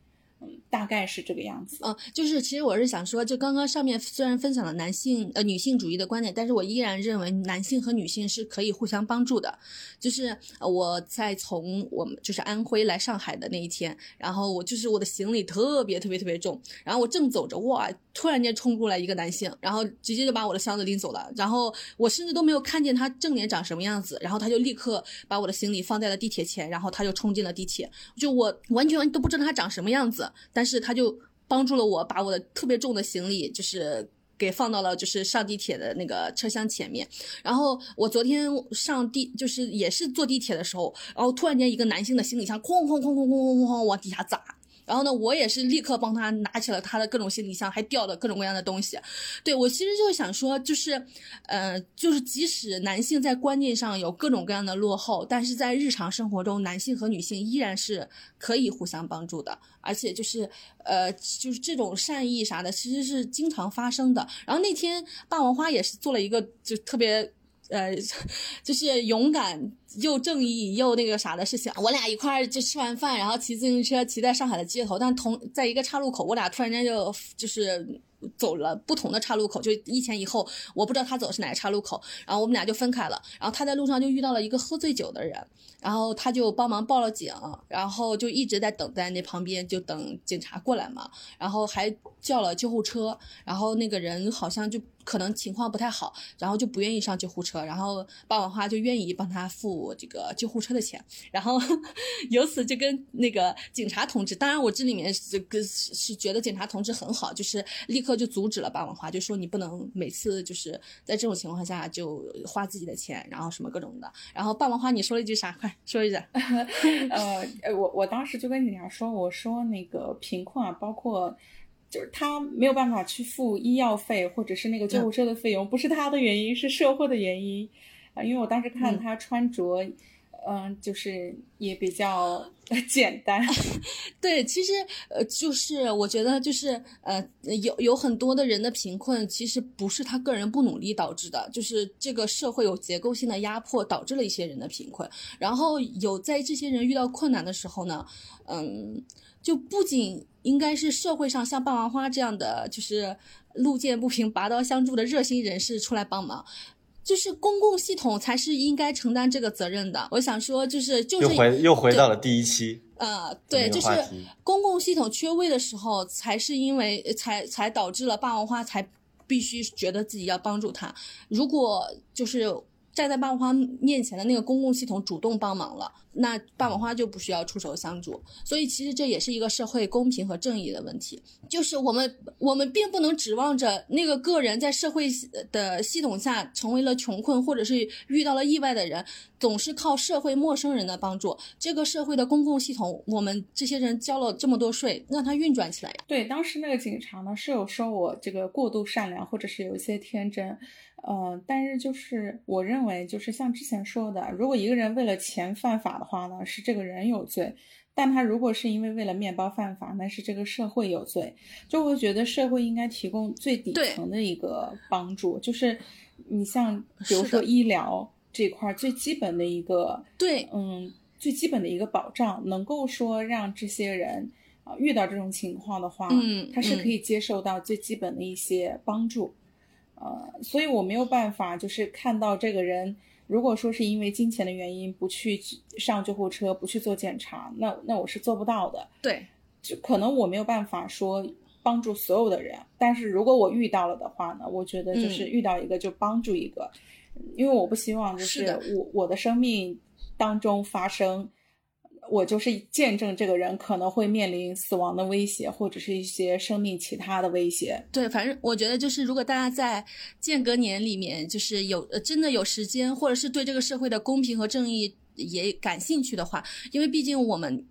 大概是这个样子。嗯，就是其实我是想说，就刚刚上面虽然分享了男性呃女性主义的观点，但是我依然认为男性和女性是可以互相帮助的。就是我在从我们就是安徽来上海的那一天，然后我就是我的行李特别特别特别重，然后我正走着，哇，突然间冲过来一个男性，然后直接就把我的箱子拎走了，然后我甚至都没有看见他正脸长什么样子，然后他就立刻把我的行李放在了地铁前，然后他就冲进了地铁，就我完全完都不知道他长什么样子。但是他就帮助了我，把我的特别重的行李就是给放到了就是上地铁的那个车厢前面。然后我昨天上地就是也是坐地铁的时候，然后突然间一个男性的行李箱哐哐哐哐哐哐哐往底下砸。然后呢，我也是立刻帮他拿起了他的各种行李箱，还掉了各种各样的东西。对我其实就是想说，就是，呃，就是即使男性在观念上有各种各样的落后，但是在日常生活中，男性和女性依然是可以互相帮助的，而且就是，呃，就是这种善意啥的，其实是经常发生的。然后那天霸王花也是做了一个就特别。呃，<laughs> 就是勇敢又正义又那个啥的事情。我俩一块儿就吃完饭，然后骑自行车骑在上海的街头，但同在一个岔路口，我俩突然间就就是走了不同的岔路口，就一前一后，我不知道他走的是哪个岔路口，然后我们俩就分开了。然后他在路上就遇到了一个喝醉酒的人，然后他就帮忙报了警，然后就一直在等在那旁边，就等警察过来嘛，然后还叫了救护车，然后那个人好像就。可能情况不太好，然后就不愿意上救护车，然后霸王花就愿意帮他付这个救护车的钱，然后 <laughs> 由此就跟那个警察同志，当然我这里面这个是觉得警察同志很好，就是立刻就阻止了霸王花，就说你不能每次就是在这种情况下就花自己的钱，然后什么各种的。然后霸王花你说了一句啥？快说一下。<laughs> 呃，我我当时就跟警察说，我说那个贫困啊，包括。就是他没有办法去付医药费，或者是那个救护车的费用，不是他的原因，是社会的原因啊。因为我当时看他穿着，嗯，就是也比较 <laughs> 简单。<laughs> 对，其实呃，就是我觉得就是呃，有有很多的人的贫困，其实不是他个人不努力导致的，就是这个社会有结构性的压迫导致了一些人的贫困。然后有在这些人遇到困难的时候呢，嗯，就不仅。应该是社会上像霸王花这样的，就是路见不平拔刀相助的热心人士出来帮忙，就是公共系统才是应该承担这个责任的。我想说，就是就是又回又回到了第一期，呃，对，就是公共系统缺位的时候，才是因为才才导致了霸王花才必须觉得自己要帮助他。如果就是站在霸王花面前的那个公共系统主动帮忙了。那霸王花就不需要出手相助，所以其实这也是一个社会公平和正义的问题。就是我们我们并不能指望着那个个人在社会的系统下成为了穷困或者是遇到了意外的人，总是靠社会陌生人的帮助。这个社会的公共系统，我们这些人交了这么多税，让它运转起来。对，当时那个警察呢是有说我这个过度善良，或者是有一些天真，呃，但是就是我认为，就是像之前说的，如果一个人为了钱犯法的。话呢是这个人有罪，但他如果是因为为了面包犯法，那是这个社会有罪。就会觉得社会应该提供最底层的一个帮助，就是你像比如说医疗这块最基本的一个对，嗯，最基本的一个保障，能够说让这些人啊遇到这种情况的话，嗯，他是可以接受到最基本的一些帮助，呃，所以我没有办法就是看到这个人。如果说是因为金钱的原因不去上救护车，不去做检查，那那我是做不到的。对，就可能我没有办法说帮助所有的人，但是如果我遇到了的话呢，我觉得就是遇到一个就帮助一个，因为我不希望就是我我的生命当中发生。我就是见证这个人可能会面临死亡的威胁，或者是一些生命其他的威胁。对，反正我觉得就是，如果大家在间隔年里面，就是有真的有时间，或者是对这个社会的公平和正义也感兴趣的话，因为毕竟我们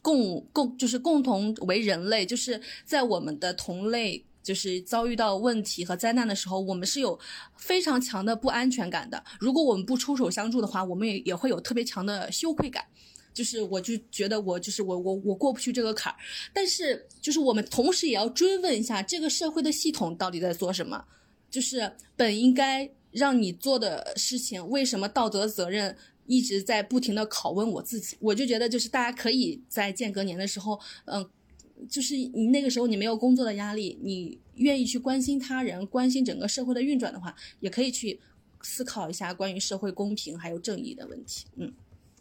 共共就是共同为人类，就是在我们的同类就是遭遇到问题和灾难的时候，我们是有非常强的不安全感的。如果我们不出手相助的话，我们也也会有特别强的羞愧感。就是，我就觉得我就是我，我我过不去这个坎儿。但是，就是我们同时也要追问一下，这个社会的系统到底在做什么？就是本应该让你做的事情，为什么道德责任一直在不停的拷问我自己？我就觉得，就是大家可以在间隔年的时候，嗯，就是你那个时候你没有工作的压力，你愿意去关心他人、关心整个社会的运转的话，也可以去思考一下关于社会公平还有正义的问题。嗯。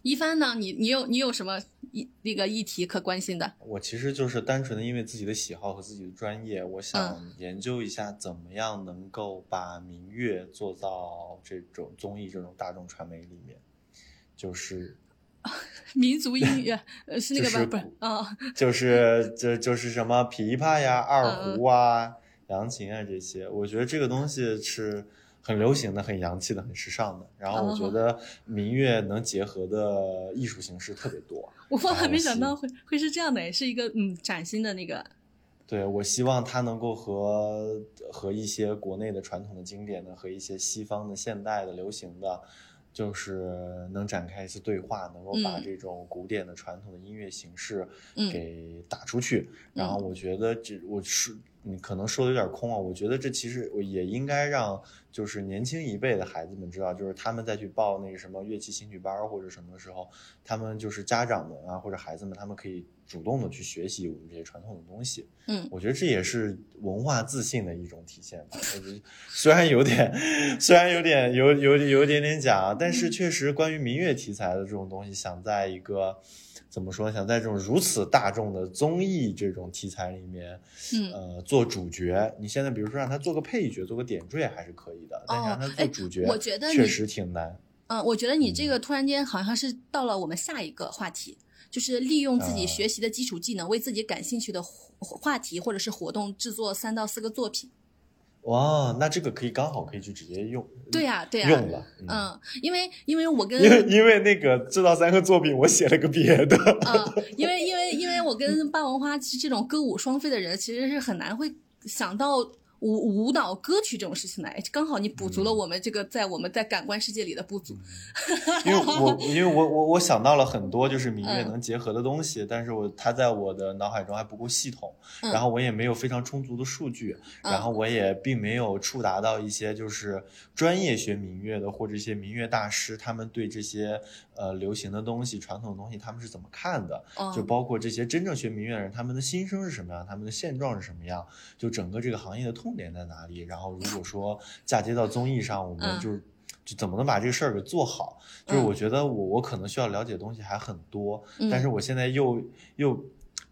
一帆呢？你你有你有什么议那个议题可关心的？我其实就是单纯的因为自己的喜好和自己的专业，我想研究一下怎么样能够把民乐做到这种综艺这种大众传媒里面，就是 <laughs> 民族音乐 <laughs> 是那个吧？不是啊，就是就就是什么琵琶呀、二胡啊、扬琴啊这些，我觉得这个东西是。很流行的、很洋气的、很时尚的，然后我觉得民乐能结合的艺术形式特别多。我万没想到会会是这样的，是一个嗯崭新的那个。对，我希望它能够和和一些国内的传统的经典的和一些西方的现代的流行的，就是能展开一次对话，能够把这种古典的传统的音乐形式给打出去。然后我觉得这我是。嗯，可能说的有点空啊。我觉得这其实我也应该让就是年轻一辈的孩子们知道，就是他们再去报那个什么乐器兴趣班或者什么的时候，他们就是家长们啊或者孩子们，他们可以主动的去学习我们这些传统的东西。嗯，我觉得这也是文化自信的一种体现吧。我觉得虽然有点，虽然有点有有有一点点假，但是确实关于民乐题材的这种东西，想在一个。怎么说？想在这种如此大众的综艺这种题材里面，嗯，呃，做主角，你现在比如说让他做个配角，做个点缀还是可以的，但是让他做主角，我觉得确实挺难。嗯，我觉得你这个突然间好像是到了我们下一个话题，就是利用自己学习的基础技能，为自己感兴趣的话题或者是活动制作三到四个作品。哇，那这个可以刚好可以去直接用，对呀，对呀，用了，嗯，因为因为我跟因为因为那个这道三个作品，我写了个别的，嗯，因为 <laughs> 因为因为我跟霸王花这种歌舞双飞的人，其实是很难会想到。舞舞蹈歌曲这种事情来，刚好你补足了我们这个在我们在感官世界里的不足。因为我 <laughs> 因为我我我想到了很多就是民乐能结合的东西，但是我它在我的脑海中还不够系统，然后我也没有非常充足的数据，然后我也并没有触达到一些就是专业学民乐的或者一些民乐大师他们对这些呃流行的东西、传统的东西他们是怎么看的，就包括这些真正学民乐的人他们的心声是什么样，他们的现状是什么样，就整个这个行业的痛点在哪里？然后如果说嫁接到综艺上，我们就就怎么能把这个事儿给做好？就是我觉得我我可能需要了解的东西还很多，但是我现在又又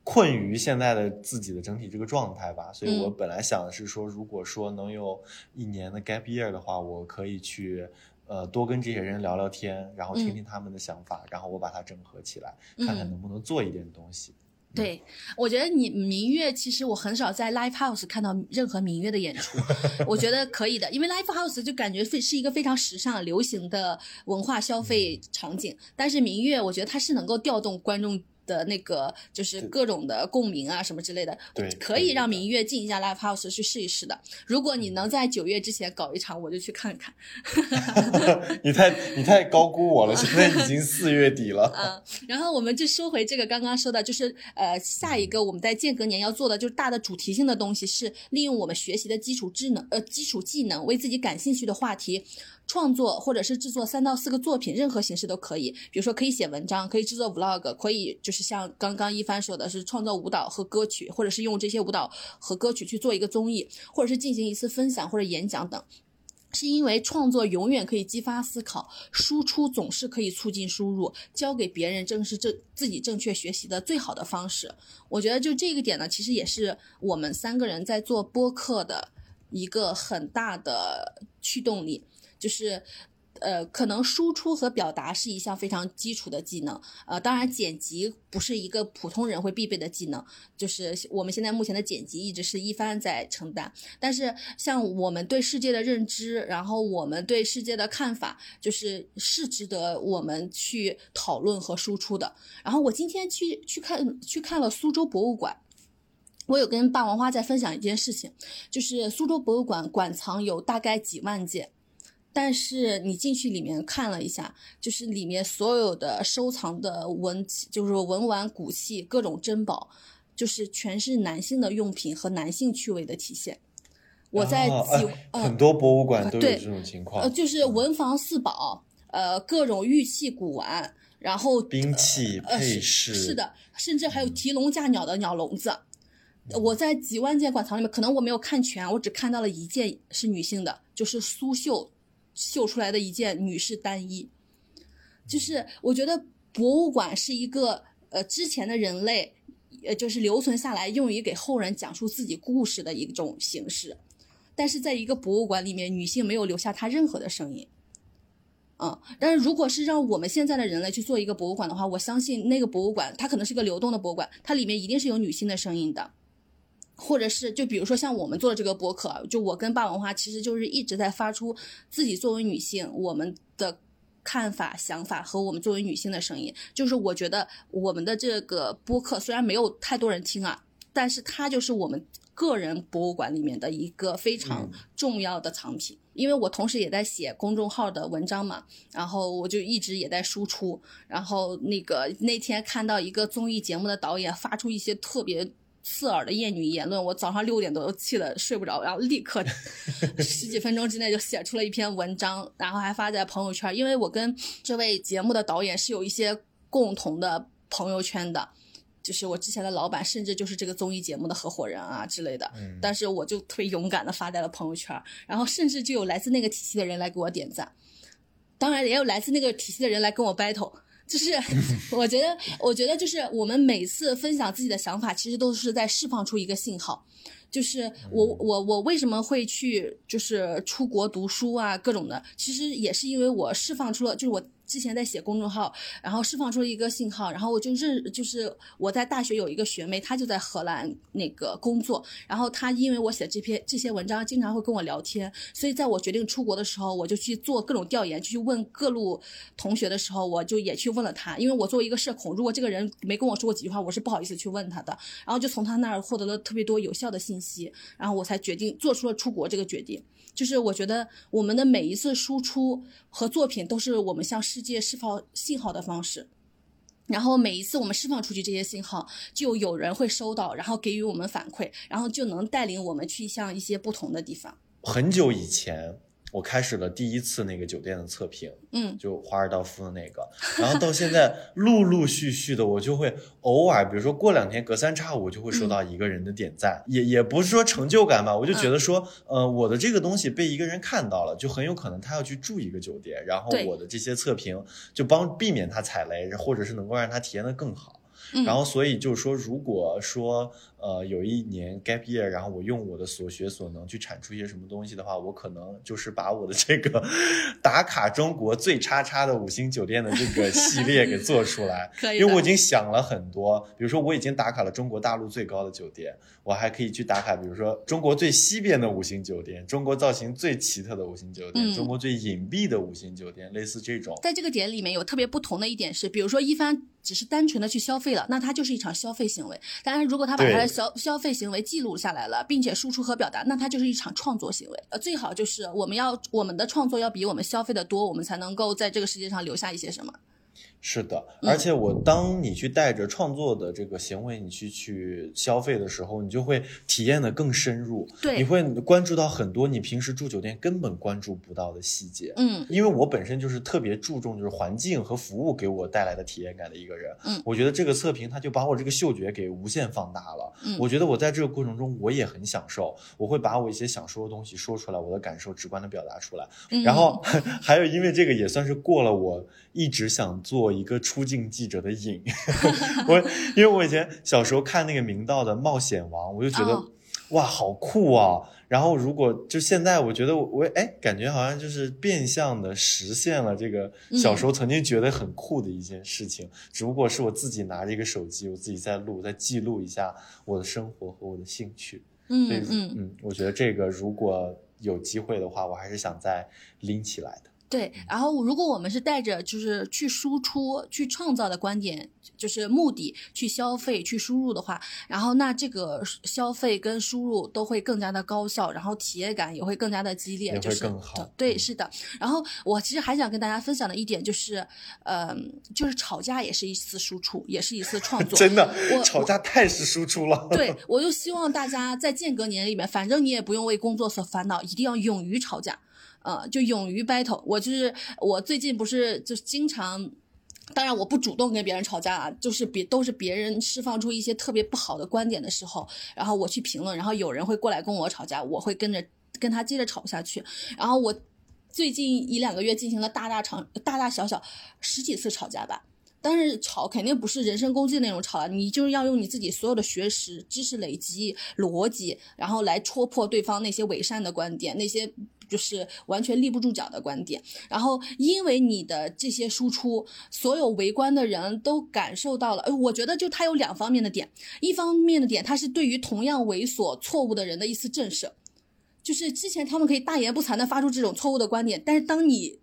困于现在的自己的整体这个状态吧，所以我本来想的是说，如果说能有一年的 gap year 的话，我可以去呃多跟这些人聊聊天，然后听听他们的想法，然后我把它整合起来，看看能不能做一点东西。对，我觉得你明月其实我很少在 live house 看到任何明月的演出，我觉得可以的，因为 live house 就感觉非是一个非常时尚、流行的文化消费场景，但是明月我觉得它是能够调动观众。的那个就是各种的共鸣啊什么之类的，对，可以让明月进一下 live house 去试一试的。如果你能在九月之前搞一场，我就去看看。<laughs> <laughs> 你太你太高估我了，现在已经 <laughs> 四月底了。嗯，然后我们就说回这个刚刚说的，就是呃下一个我们在间隔年要做的就是大的主题性的东西，是利用我们学习的基础智能呃基础技能为自己感兴趣的话题。创作或者是制作三到四个作品，任何形式都可以。比如说，可以写文章，可以制作 vlog，可以就是像刚刚一帆说的，是创作舞蹈和歌曲，或者是用这些舞蹈和歌曲去做一个综艺，或者是进行一次分享或者演讲等。是因为创作永远可以激发思考，输出总是可以促进输入，教给别人正是正自己正确学习的最好的方式。我觉得就这个点呢，其实也是我们三个人在做播客的一个很大的驱动力。就是，呃，可能输出和表达是一项非常基础的技能，呃，当然剪辑不是一个普通人会必备的技能，就是我们现在目前的剪辑一直是一帆在承担，但是像我们对世界的认知，然后我们对世界的看法，就是是值得我们去讨论和输出的。然后我今天去去看去看了苏州博物馆，我有跟霸王花在分享一件事情，就是苏州博物馆馆藏有大概几万件。但是你进去里面看了一下，就是里面所有的收藏的文，就是文玩古器，各种珍宝，就是全是男性的用品和男性趣味的体现。我在几很多博物馆都有这种情况，呃，就是文房四宝，呃，各种玉器古玩，然后兵器配饰，是的，甚至还有提笼架鸟的鸟笼子。我在几万件馆藏里面，可能我没有看全，我只看到了一件是女性的，就是苏绣。绣出来的一件女士单衣，就是我觉得博物馆是一个呃之前的人类，呃就是留存下来用于给后人讲述自己故事的一种形式，但是在一个博物馆里面，女性没有留下她任何的声音，嗯，但是如果是让我们现在的人类去做一个博物馆的话，我相信那个博物馆它可能是个流动的博物馆，它里面一定是有女性的声音的。或者是就比如说像我们做的这个播客，就我跟霸王花，其实就是一直在发出自己作为女性我们的看法、想法和我们作为女性的声音。就是我觉得我们的这个播客虽然没有太多人听啊，但是它就是我们个人博物馆里面的一个非常重要的藏品。因为我同时也在写公众号的文章嘛，然后我就一直也在输出。然后那个那天看到一个综艺节目的导演发出一些特别。刺耳的厌女言论，我早上六点多都气得睡不着，然后立刻 <laughs> 十几分钟之内就写出了一篇文章，然后还发在朋友圈。因为我跟这位节目的导演是有一些共同的朋友圈的，就是我之前的老板，甚至就是这个综艺节目的合伙人啊之类的。嗯，但是我就特别勇敢的发在了朋友圈，然后甚至就有来自那个体系的人来给我点赞，当然也有来自那个体系的人来跟我 battle。就是 <laughs> 我觉得，我觉得就是我们每次分享自己的想法，其实都是在释放出一个信号。就是我我我为什么会去就是出国读书啊，各种的，其实也是因为我释放出了，就是我。之前在写公众号，然后释放出了一个信号，然后我就认，就是我在大学有一个学妹，她就在荷兰那个工作，然后她因为我写这篇这些文章，经常会跟我聊天，所以在我决定出国的时候，我就去做各种调研，就去问各路同学的时候，我就也去问了她，因为我作为一个社恐，如果这个人没跟我说过几句话，我是不好意思去问他的，然后就从他那儿获得了特别多有效的信息，然后我才决定做出了出国这个决定。就是我觉得我们的每一次输出和作品都是我们向世世界释放信号的方式，然后每一次我们释放出去这些信号，就有人会收到，然后给予我们反馈，然后就能带领我们去向一些不同的地方。很久以前。我开始了第一次那个酒店的测评，嗯，就华尔道夫的那个，然后到现在陆陆续续的，我就会偶尔，比如说过两天隔三差五就会收到一个人的点赞，也也不是说成就感吧，我就觉得说，呃，我的这个东西被一个人看到了，就很有可能他要去住一个酒店，然后我的这些测评就帮避免他踩雷，或者是能够让他体验的更好，然后所以就是说，如果说。呃，有一年 gap year，然后我用我的所学所能去产出一些什么东西的话，我可能就是把我的这个 <laughs> 打卡中国最叉叉的五星酒店的这个系列给做出来。<laughs> 可以，因为我已经想了很多，比如说我已经打卡了中国大陆最高的酒店，我还可以去打卡，比如说中国最西边的五星酒店，中国造型最奇特的五星酒店，中国最隐蔽的五星酒店，类似这种。在这个点里面有特别不同的一点是，比如说一帆只是单纯的去消费了，那它就是一场消费行为。当然，如果他把他的消消费行为记录下来了，并且输出和表达，那它就是一场创作行为。呃，最好就是我们要我们的创作要比我们消费的多，我们才能够在这个世界上留下一些什么。是的，而且我当你去带着创作的这个行为，你去去消费的时候，你就会体验的更深入。对，你会关注到很多你平时住酒店根本关注不到的细节。嗯，因为我本身就是特别注重就是环境和服务给我带来的体验感的一个人。嗯，我觉得这个测评它就把我这个嗅觉给无限放大了。嗯，我觉得我在这个过程中我也很享受，我会把我一些想说的东西说出来，我的感受直观的表达出来。然后 <laughs> 还有因为这个也算是过了我一直想做。一个出镜记者的瘾，<laughs> 我因为我以前小时候看那个明道的《冒险王》，我就觉得哇，好酷啊！然后如果就现在，我觉得我哎，感觉好像就是变相的实现了这个小时候曾经觉得很酷的一件事情，只不过是我自己拿着一个手机，我自己在录，在记录一下我的生活和我的兴趣。嗯嗯嗯，我觉得这个如果有机会的话，我还是想再拎起来的。对，然后如果我们是带着就是去输出、去创造的观点，就是目的去消费、去输入的话，然后那这个消费跟输入都会更加的高效，然后体验感也会更加的激烈，就是更好。对，是的。然后我其实还想跟大家分享的一点就是，嗯，就是吵架也是一次输出，也是一次创作。<laughs> 真的，我吵架太是输出了。对，<laughs> 我就希望大家在间隔年里面，反正你也不用为工作所烦恼，一定要勇于吵架。呃，就勇于 battle。我就是我最近不是就是经常，当然我不主动跟别人吵架啊，就是别都是别人释放出一些特别不好的观点的时候，然后我去评论，然后有人会过来跟我吵架，我会跟着跟他接着吵下去。然后我最近一两个月进行了大大场大大小小十几次吵架吧，但是吵肯定不是人身攻击那种吵了，你就是要用你自己所有的学识、知识累积、逻辑，然后来戳破对方那些伪善的观点，那些。就是完全立不住脚的观点，然后因为你的这些输出，所有围观的人都感受到了。呃，我觉得就他有两方面的点，一方面的点，他是对于同样猥琐错误的人的一次震慑，就是之前他们可以大言不惭的发出这种错误的观点，但是当你。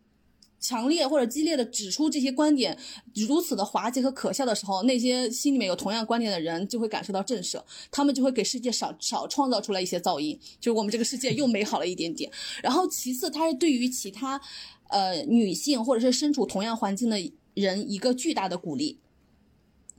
强烈或者激烈的指出这些观点如此的滑稽和可笑的时候，那些心里面有同样观点的人就会感受到震慑，他们就会给世界少少创造出来一些噪音，就是我们这个世界又美好了一点点。然后其次，它是对于其他，呃，女性或者是身处同样环境的人一个巨大的鼓励。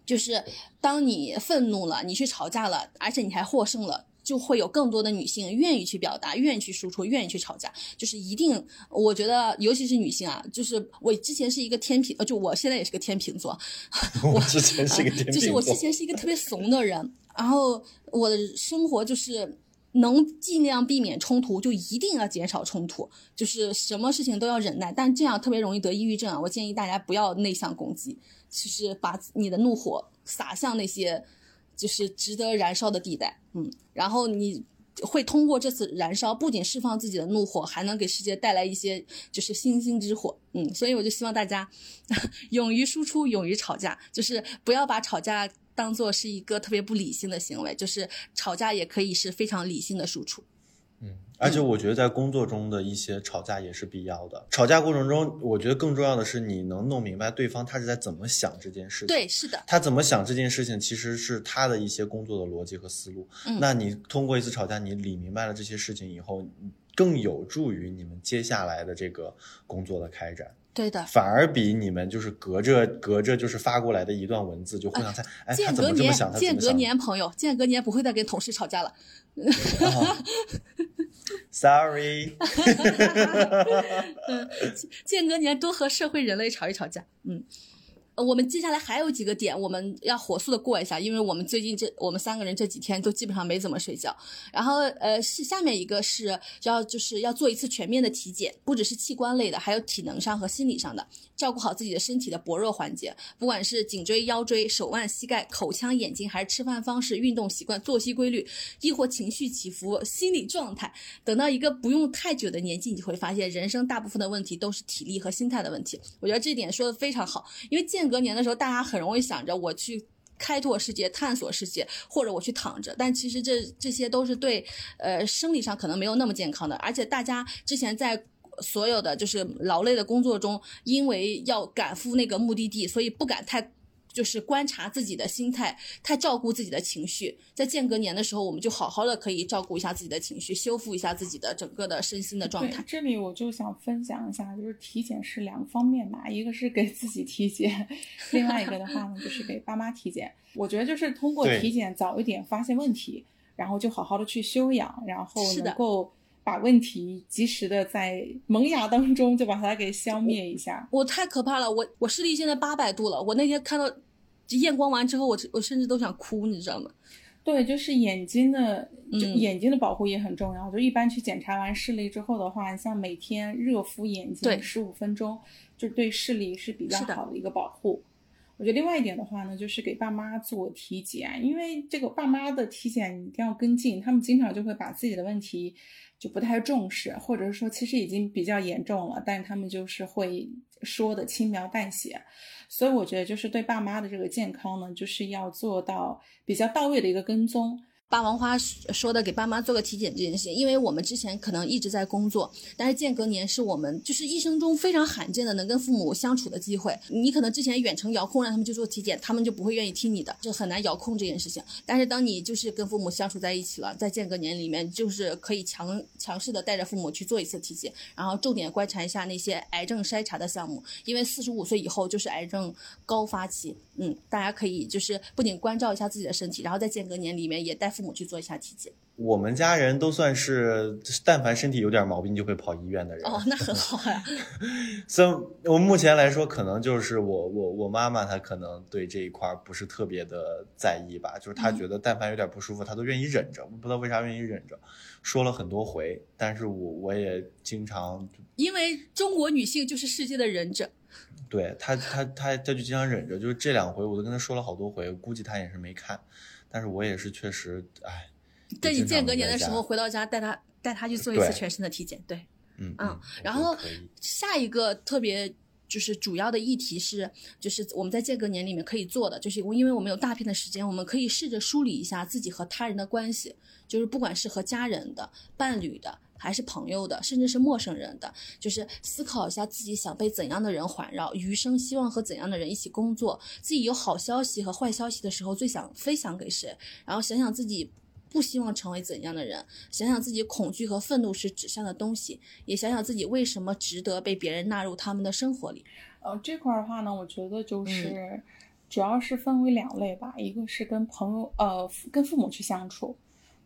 就是当你愤怒了，你去吵架了，而且你还获胜了。就会有更多的女性愿意去表达，愿意去输出，愿意去吵架。就是一定，我觉得，尤其是女性啊，就是我之前是一个天平，呃，就我现在也是个天平座。<laughs> 我之前是个天平座。就是我之前是一个特别怂的人，然后我的生活就是能尽量避免冲突，就一定要减少冲突，就是什么事情都要忍耐。但这样特别容易得抑郁症啊！我建议大家不要内向攻击，就是把你的怒火撒向那些。就是值得燃烧的地带，嗯，然后你会通过这次燃烧，不仅释放自己的怒火，还能给世界带来一些就是星星之火，嗯，所以我就希望大家 <laughs> 勇于输出，勇于吵架，就是不要把吵架当做是一个特别不理性的行为，就是吵架也可以是非常理性的输出。嗯，而且我觉得在工作中的一些吵架也是必要的。吵架过程中，我觉得更重要的是你能弄明白对方他是在怎么想这件事情。对，是的。他怎么想这件事情，其实是他的一些工作的逻辑和思路。嗯，那你通过一次吵架，你理明白了这些事情以后，更有助于你们接下来的这个工作的开展。对的，反而比你们就是隔着隔着就是发过来的一段文字就互相猜，哎，他怎么这么想？他间隔年朋友，间隔年不会再跟同事吵架了。<laughs> Sorry，<laughs> 嗯，间隔年多和社会人类吵一吵架，嗯。我们接下来还有几个点，我们要火速的过一下，因为我们最近这我们三个人这几天都基本上没怎么睡觉。然后呃是下面一个是要就是要做一次全面的体检，不只是器官类的，还有体能上和心理上的，照顾好自己的身体的薄弱环节，不管是颈椎、腰椎、手腕、膝盖、口腔、眼睛，还是吃饭方式、运动习惯、作息规律，亦或情绪起伏、心理状态，等到一个不用太久的年纪，你会发现人生大部分的问题都是体力和心态的问题。我觉得这点说的非常好，因为。间隔年的时候，大家很容易想着我去开拓世界、探索世界，或者我去躺着，但其实这这些都是对呃生理上可能没有那么健康的。而且大家之前在所有的就是劳累的工作中，因为要赶赴那个目的地，所以不敢太。就是观察自己的心态，太照顾自己的情绪。在间隔年的时候，我们就好好的可以照顾一下自己的情绪，修复一下自己的整个的身心的状态。这里我就想分享一下，就是体检是两个方面嘛，一个是给自己体检，<laughs> 另外一个的话呢，就是给爸妈体检。我觉得就是通过体检早一点发现问题，然后就好好的去休养，然后能够把问题及时的在萌芽当中就把它给消灭一下。我太可怕了，我我视力现在八百度了，我那天看到。验光完之后，我我甚至都想哭，你知道吗？对，就是眼睛的，就眼睛的保护也很重要。就一般去检查完视力之后的话，像每天热敷眼睛十五分钟，就对视力是比较好的一个保护。我觉得另外一点的话呢，就是给爸妈做体检，因为这个爸妈的体检一定要跟进，他们经常就会把自己的问题就不太重视，或者是说其实已经比较严重了，但是他们就是会说的轻描淡写。所以我觉得，就是对爸妈的这个健康呢，就是要做到比较到位的一个跟踪。霸王花说的给爸妈做个体检这件事情，因为我们之前可能一直在工作，但是间隔年是我们就是一生中非常罕见的能跟父母相处的机会。你可能之前远程遥控让他们去做体检，他们就不会愿意听你的，就很难遥控这件事情。但是当你就是跟父母相处在一起了，在间隔年里面，就是可以强强势的带着父母去做一次体检，然后重点观察一下那些癌症筛查的项目，因为四十五岁以后就是癌症高发期。嗯，大家可以就是不仅关照一下自己的身体，然后在间隔年里面也带父母去做一下体检。我们家人都算是，但凡身体有点毛病就会跑医院的人。哦，那很好呀。<laughs> 所以，我目前来说，可能就是我我我妈妈她可能对这一块不是特别的在意吧，就是她觉得但凡有点不舒服，她都愿意忍着。我不知道为啥愿意忍着，说了很多回，但是我我也经常。因为中国女性就是世界的忍者。<laughs> 对他，他，他，他就经常忍着，就是这两回我都跟他说了好多回，估计他也是没看，但是我也是确实，哎，在你间隔年的时候。回到家，带他带他去做一次全身的体检，对，嗯嗯，然后下一个特别就是主要的议题是，就是我们在间隔年里面可以做的，就是因为我们有大片的时间，我们可以试着梳理一下自己和他人的关系，就是不管是和家人的、伴侣的。还是朋友的，甚至是陌生人的，就是思考一下自己想被怎样的人环绕，余生希望和怎样的人一起工作，自己有好消息和坏消息的时候最想分享给谁，然后想想自己不希望成为怎样的人，想想自己恐惧和愤怒是指向的东西，也想想自己为什么值得被别人纳入他们的生活里。呃，这块的话呢，我觉得就是。主要是分为两类吧，一个是跟朋友呃跟父母去相处，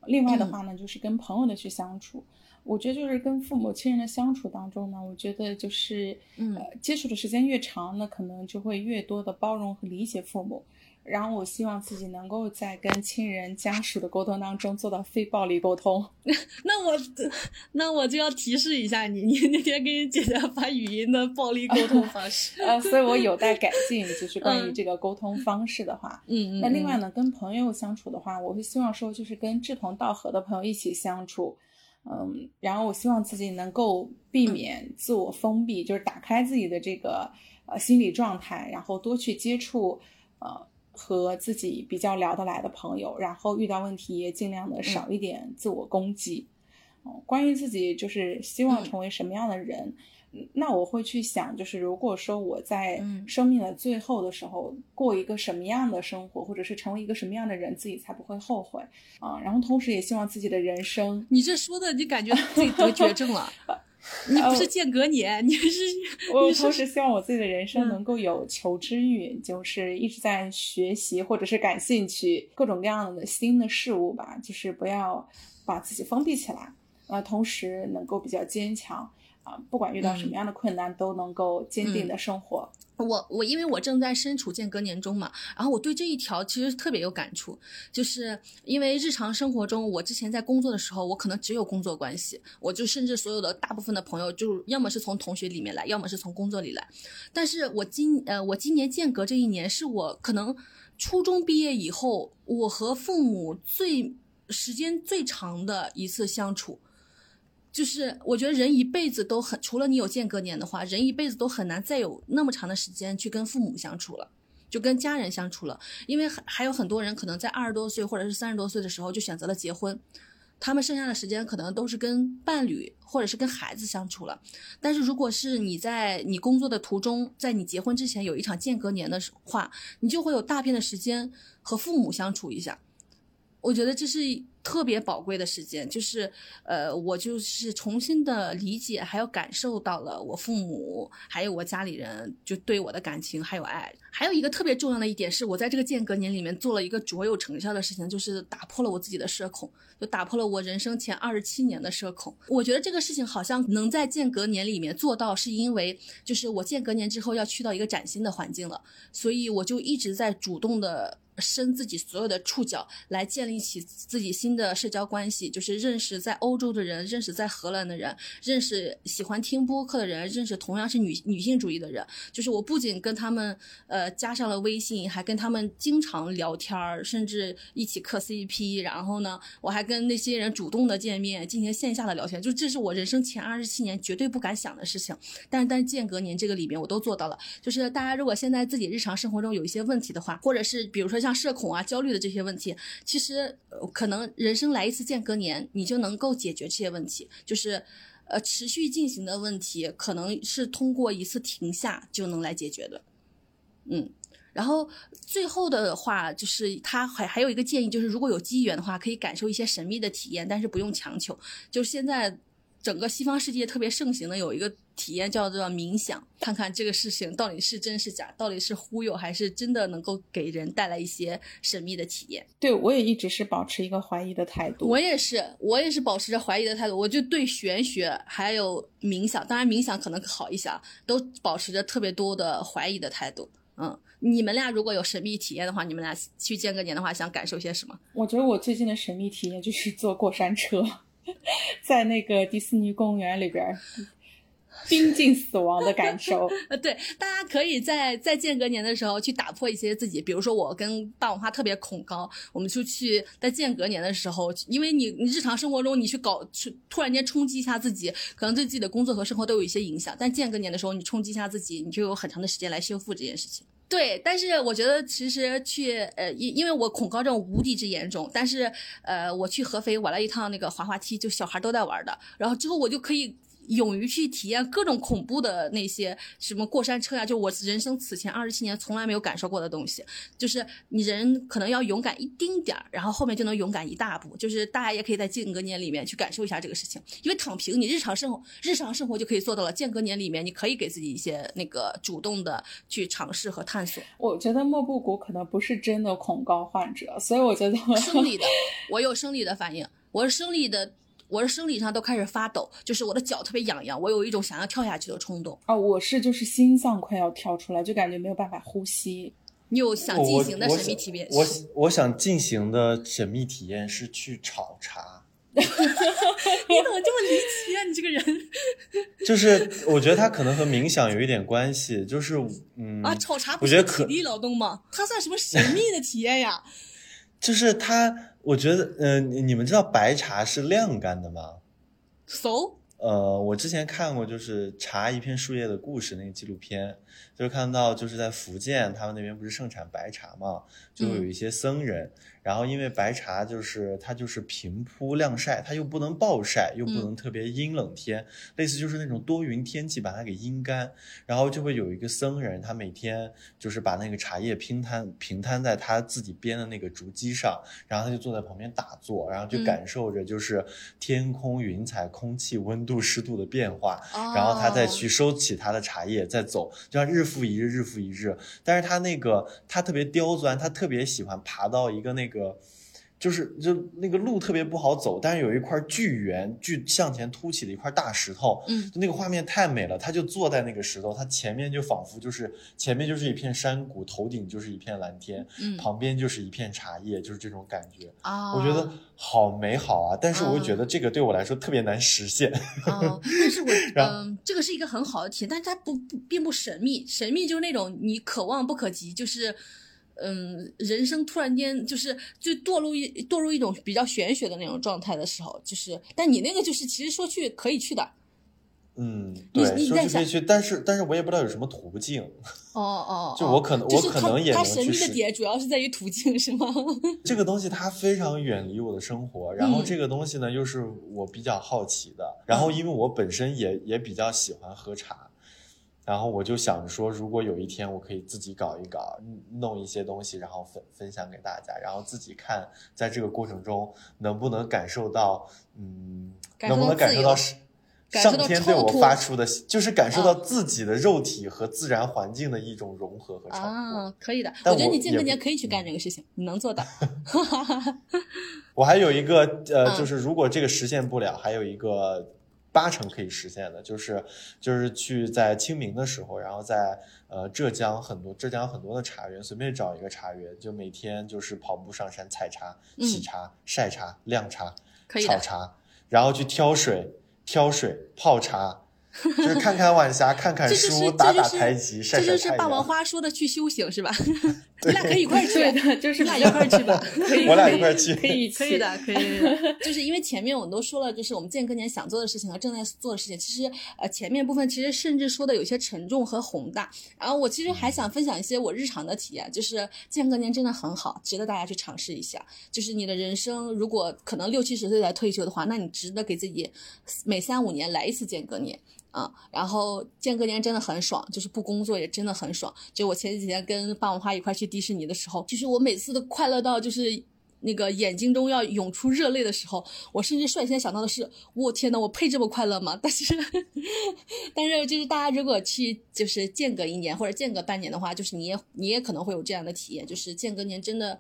另外的话呢就是跟朋友的去相处。我觉得就是跟父母亲人的相处当中呢，我觉得就是呃接触的时间越长，那可能就会越多的包容和理解父母。然后我希望自己能够在跟亲人家属的沟通当中做到非暴力沟通。<laughs> 那我，那我就要提示一下你，你那天给你姐姐发语音的暴力沟通方式。呃，所以我有待改进，就是关于这个沟通方式的话。嗯嗯。那另外呢，跟朋友相处的话，我会希望说，就是跟志同道合的朋友一起相处。嗯，然后我希望自己能够避免自我封闭，就是打开自己的这个呃心理状态，然后多去接触呃。和自己比较聊得来的朋友，然后遇到问题也尽量的少一点自我攻击。嗯，关于自己就是希望成为什么样的人，那我会去想，就是如果说我在生命的最后的时候过一个什么样的生活，或者是成为一个什么样的人，自己才不会后悔啊。然后同时也希望自己的人生，你这说的，你感觉自己得绝症了。<laughs> <laughs> 你不是间隔年，你是 <laughs> 我同时希望我自己的人生能够有求知欲，就是一直在学习或者是感兴趣各种各样的新的事物吧，就是不要把自己封闭起来，呃，同时能够比较坚强。啊，不管遇到什么样的困难，都能够坚定的生活。我我因为我正在身处间隔年中嘛，然后我对这一条其实特别有感触，就是因为日常生活中，我之前在工作的时候，我可能只有工作关系，我就甚至所有的大部分的朋友，就要么是从同学里面来，要么是从工作里来。但是我今呃，我今年间隔这一年，是我可能初中毕业以后，我和父母最时间最长的一次相处。就是我觉得人一辈子都很，除了你有间隔年的话，人一辈子都很难再有那么长的时间去跟父母相处了，就跟家人相处了。因为还还有很多人可能在二十多岁或者是三十多岁的时候就选择了结婚，他们剩下的时间可能都是跟伴侣或者是跟孩子相处了。但是如果是你在你工作的途中，在你结婚之前有一场间隔年的话，你就会有大片的时间和父母相处一下。我觉得这是特别宝贵的时间，就是，呃，我就是重新的理解，还有感受到了我父母，还有我家里人就对我的感情还有爱。还有一个特别重要的一点是，我在这个间隔年里面做了一个卓有成效的事情，就是打破了我自己的社恐，就打破了我人生前二十七年的社恐。我觉得这个事情好像能在间隔年里面做到，是因为就是我间隔年之后要去到一个崭新的环境了，所以我就一直在主动的。伸自己所有的触角来建立起自己新的社交关系，就是认识在欧洲的人，认识在荷兰的人，认识喜欢听播客的人，认识同样是女女性主义的人。就是我不仅跟他们呃加上了微信，还跟他们经常聊天，甚至一起磕 CP。然后呢，我还跟那些人主动的见面，进行线下的聊天。就这是我人生前二十七年绝对不敢想的事情。但，但间隔年这个里面我都做到了。就是大家如果现在自己日常生活中有一些问题的话，或者是比如说像。像社恐啊、焦虑的这些问题，其实可能人生来一次间隔年，你就能够解决这些问题。就是，呃，持续进行的问题，可能是通过一次停下就能来解决的。嗯，然后最后的话，就是他还还有一个建议，就是如果有机缘的话，可以感受一些神秘的体验，但是不用强求。就是现在。整个西方世界特别盛行的有一个体验叫做冥想，看看这个事情到底是真是假，到底是忽悠还是真的能够给人带来一些神秘的体验。对我也一直是保持一个怀疑的态度。我也是，我也是保持着怀疑的态度。我就对玄学还有冥想，当然冥想可能好一些，都保持着特别多的怀疑的态度。嗯，你们俩如果有神秘体验的话，你们俩去见个年的话，想感受些什么？我觉得我最近的神秘体验就是坐过山车。<laughs> 在那个迪士尼公园里边，濒近死亡的感受。呃，<laughs> 对，大家可以在在间隔年的时候去打破一些自己，比如说我跟霸王花特别恐高，我们就去在间隔年的时候，因为你你日常生活中你去搞去突然间冲击一下自己，可能对自己的工作和生活都有一些影响。但间隔年的时候，你冲击一下自己，你就有很长的时间来修复这件事情。对，但是我觉得其实去呃，因因为我恐高症无敌之严重，但是呃，我去合肥玩了一趟那个滑滑梯，就小孩都在玩的，然后之后我就可以勇于去体验各种恐怖的那些什么过山车呀，就我人生此前二十七年从来没有感受过的东西。就是你人可能要勇敢一丁点儿，然后后面就能勇敢一大步。就是大家也可以在间隔年里面去感受一下这个事情，因为躺平，你日常生活日常生活就可以做到了。间隔年里面，你可以给自己一些那个主动的去尝试和探索。我觉得莫布谷可能不是真的恐高患者，所以我觉得生理的，我有生理的反应，我是生理的。我的生理上都开始发抖，就是我的脚特别痒痒，我有一种想要跳下去的冲动。哦，我是就是心脏快要跳出来，就感觉没有办法呼吸。你有想进行的神秘体验？我我想进行的神秘体验是去炒茶。<laughs> 你怎么这么离奇啊？你这个人。<laughs> 就是我觉得他可能和冥想有一点关系，就是嗯啊，炒茶不是体力劳动吗？它算什么神秘的体验呀？<laughs> 就是它。我觉得，嗯，你们知道白茶是晾干的吗？So，呃，我之前看过，就是《茶一片树叶的故事》那个纪录片，就是看到就是在福建，他们那边不是盛产白茶嘛，就有一些僧人。然后，因为白茶就是它就是平铺晾晒，它又不能暴晒，又不能特别阴冷天，类似就是那种多云天气把它给阴干。然后就会有一个僧人，他每天就是把那个茶叶平摊平摊在他自己编的那个竹机上，然后他就坐在旁边打坐，然后就感受着就是天空云彩、空气温度、湿度的变化，然后他再去收起他的茶叶，再走，就像日复一日，日复一日。但是他那个他特别刁钻，他特别喜欢爬到一个那个。个就是就那个路特别不好走，但是有一块巨圆、巨向前凸起的一块大石头，嗯，就那个画面太美了。他就坐在那个石头，他前面就仿佛就是前面就是一片山谷，头顶就是一片蓝天，嗯，旁边就是一片茶叶，就是这种感觉啊。我觉得好美好啊，但是我又觉得这个对我来说特别难实现。啊，<laughs> 但是我嗯，这个是一个很好的体验，但是它不不并不神秘，神秘就是那种你可望不可及，就是。嗯，人生突然间就是就堕入一堕入一种比较玄学的那种状态的时候，就是，但你那个就是其实说去可以去的，嗯，对，说去可以去，但是但是我也不知道有什么途径。哦哦，<laughs> 就我可能我可能也能去。它神秘的点主要是在于途径，是吗？<laughs> 这个东西它非常远离我的生活，然后这个东西呢又是我比较好奇的，然后因为我本身也也比较喜欢喝茶。然后我就想着说，如果有一天我可以自己搞一搞，弄一些东西，然后分分享给大家，然后自己看，在这个过程中能不能感受到，嗯，能不能感受到是上天对我发出的，就是感受到自己的肉体和自然环境的一种融合和超脱。啊，可以的，我觉得你间隔年可以去干这个事情，你能做到。<laughs> 我还有一个呃，就是如果这个实现不了，还有一个。八成可以实现的，就是就是去在清明的时候，然后在呃浙江很多浙江很多的茶园，随便找一个茶园，就每天就是跑步上山采茶、洗茶、晒茶、晾茶、炒茶，然后去挑水、挑水泡茶。就是看看晚霞，看看 <laughs> 书，打打太极，晒晒太阳。这就是霸王花说的去修行是吧？<laughs> 你俩可以一块去的，就是你俩一块去吧。<laughs> 可以，我俩一块去，可以，可以的，可以。<laughs> 就是因为前面我们都说了，就是我们间隔年想做的事情和正在做的事情。其实呃，前面部分其实甚至说的有些沉重和宏大。然后我其实还想分享一些我日常的体验，就是间隔年真的很好，值得大家去尝试一下。就是你的人生如果可能六七十岁才退休的话，那你值得给自己每三五年来一次间隔年。啊，然后间隔年真的很爽，就是不工作也真的很爽。就我前几天跟霸王花一块去迪士尼的时候，其实我每次都快乐到就是那个眼睛中要涌出热泪的时候，我甚至率先想到的是，我天呐，我配这么快乐吗？但是，<laughs> 但是就是大家如果去就是间隔一年或者间隔半年的话，就是你也你也可能会有这样的体验，就是间隔年真的。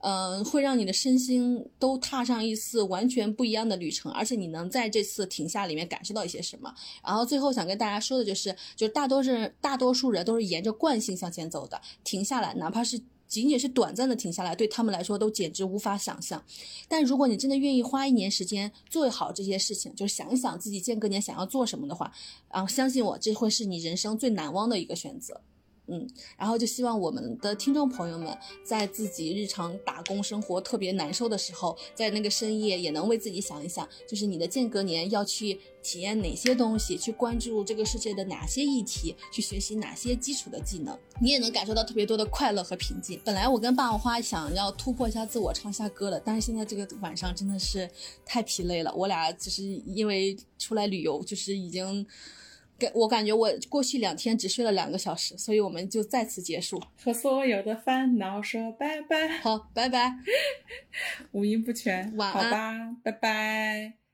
嗯，会让你的身心都踏上一次完全不一样的旅程，而且你能在这次停下里面感受到一些什么。然后最后想跟大家说的就是，就是大多数大多数人都是沿着惯性向前走的，停下来，哪怕是仅仅是短暂的停下来，对他们来说都简直无法想象。但如果你真的愿意花一年时间做好这些事情，就是想一想自己间隔年想要做什么的话，啊，相信我，这会是你人生最难忘的一个选择。嗯，然后就希望我们的听众朋友们在自己日常打工生活特别难受的时候，在那个深夜也能为自己想一想，就是你的间隔年要去体验哪些东西，去关注这个世界的哪些议题，去学习哪些基础的技能，你也能感受到特别多的快乐和平静。本来我跟霸王花想要突破一下自我，唱下歌的，但是现在这个晚上真的是太疲累了，我俩就是因为出来旅游，就是已经。感我感觉我过去两天只睡了两个小时，所以我们就再次结束，和所有的烦恼说拜拜。好，拜拜。<laughs> 五音不全，晚安。好吧，拜拜。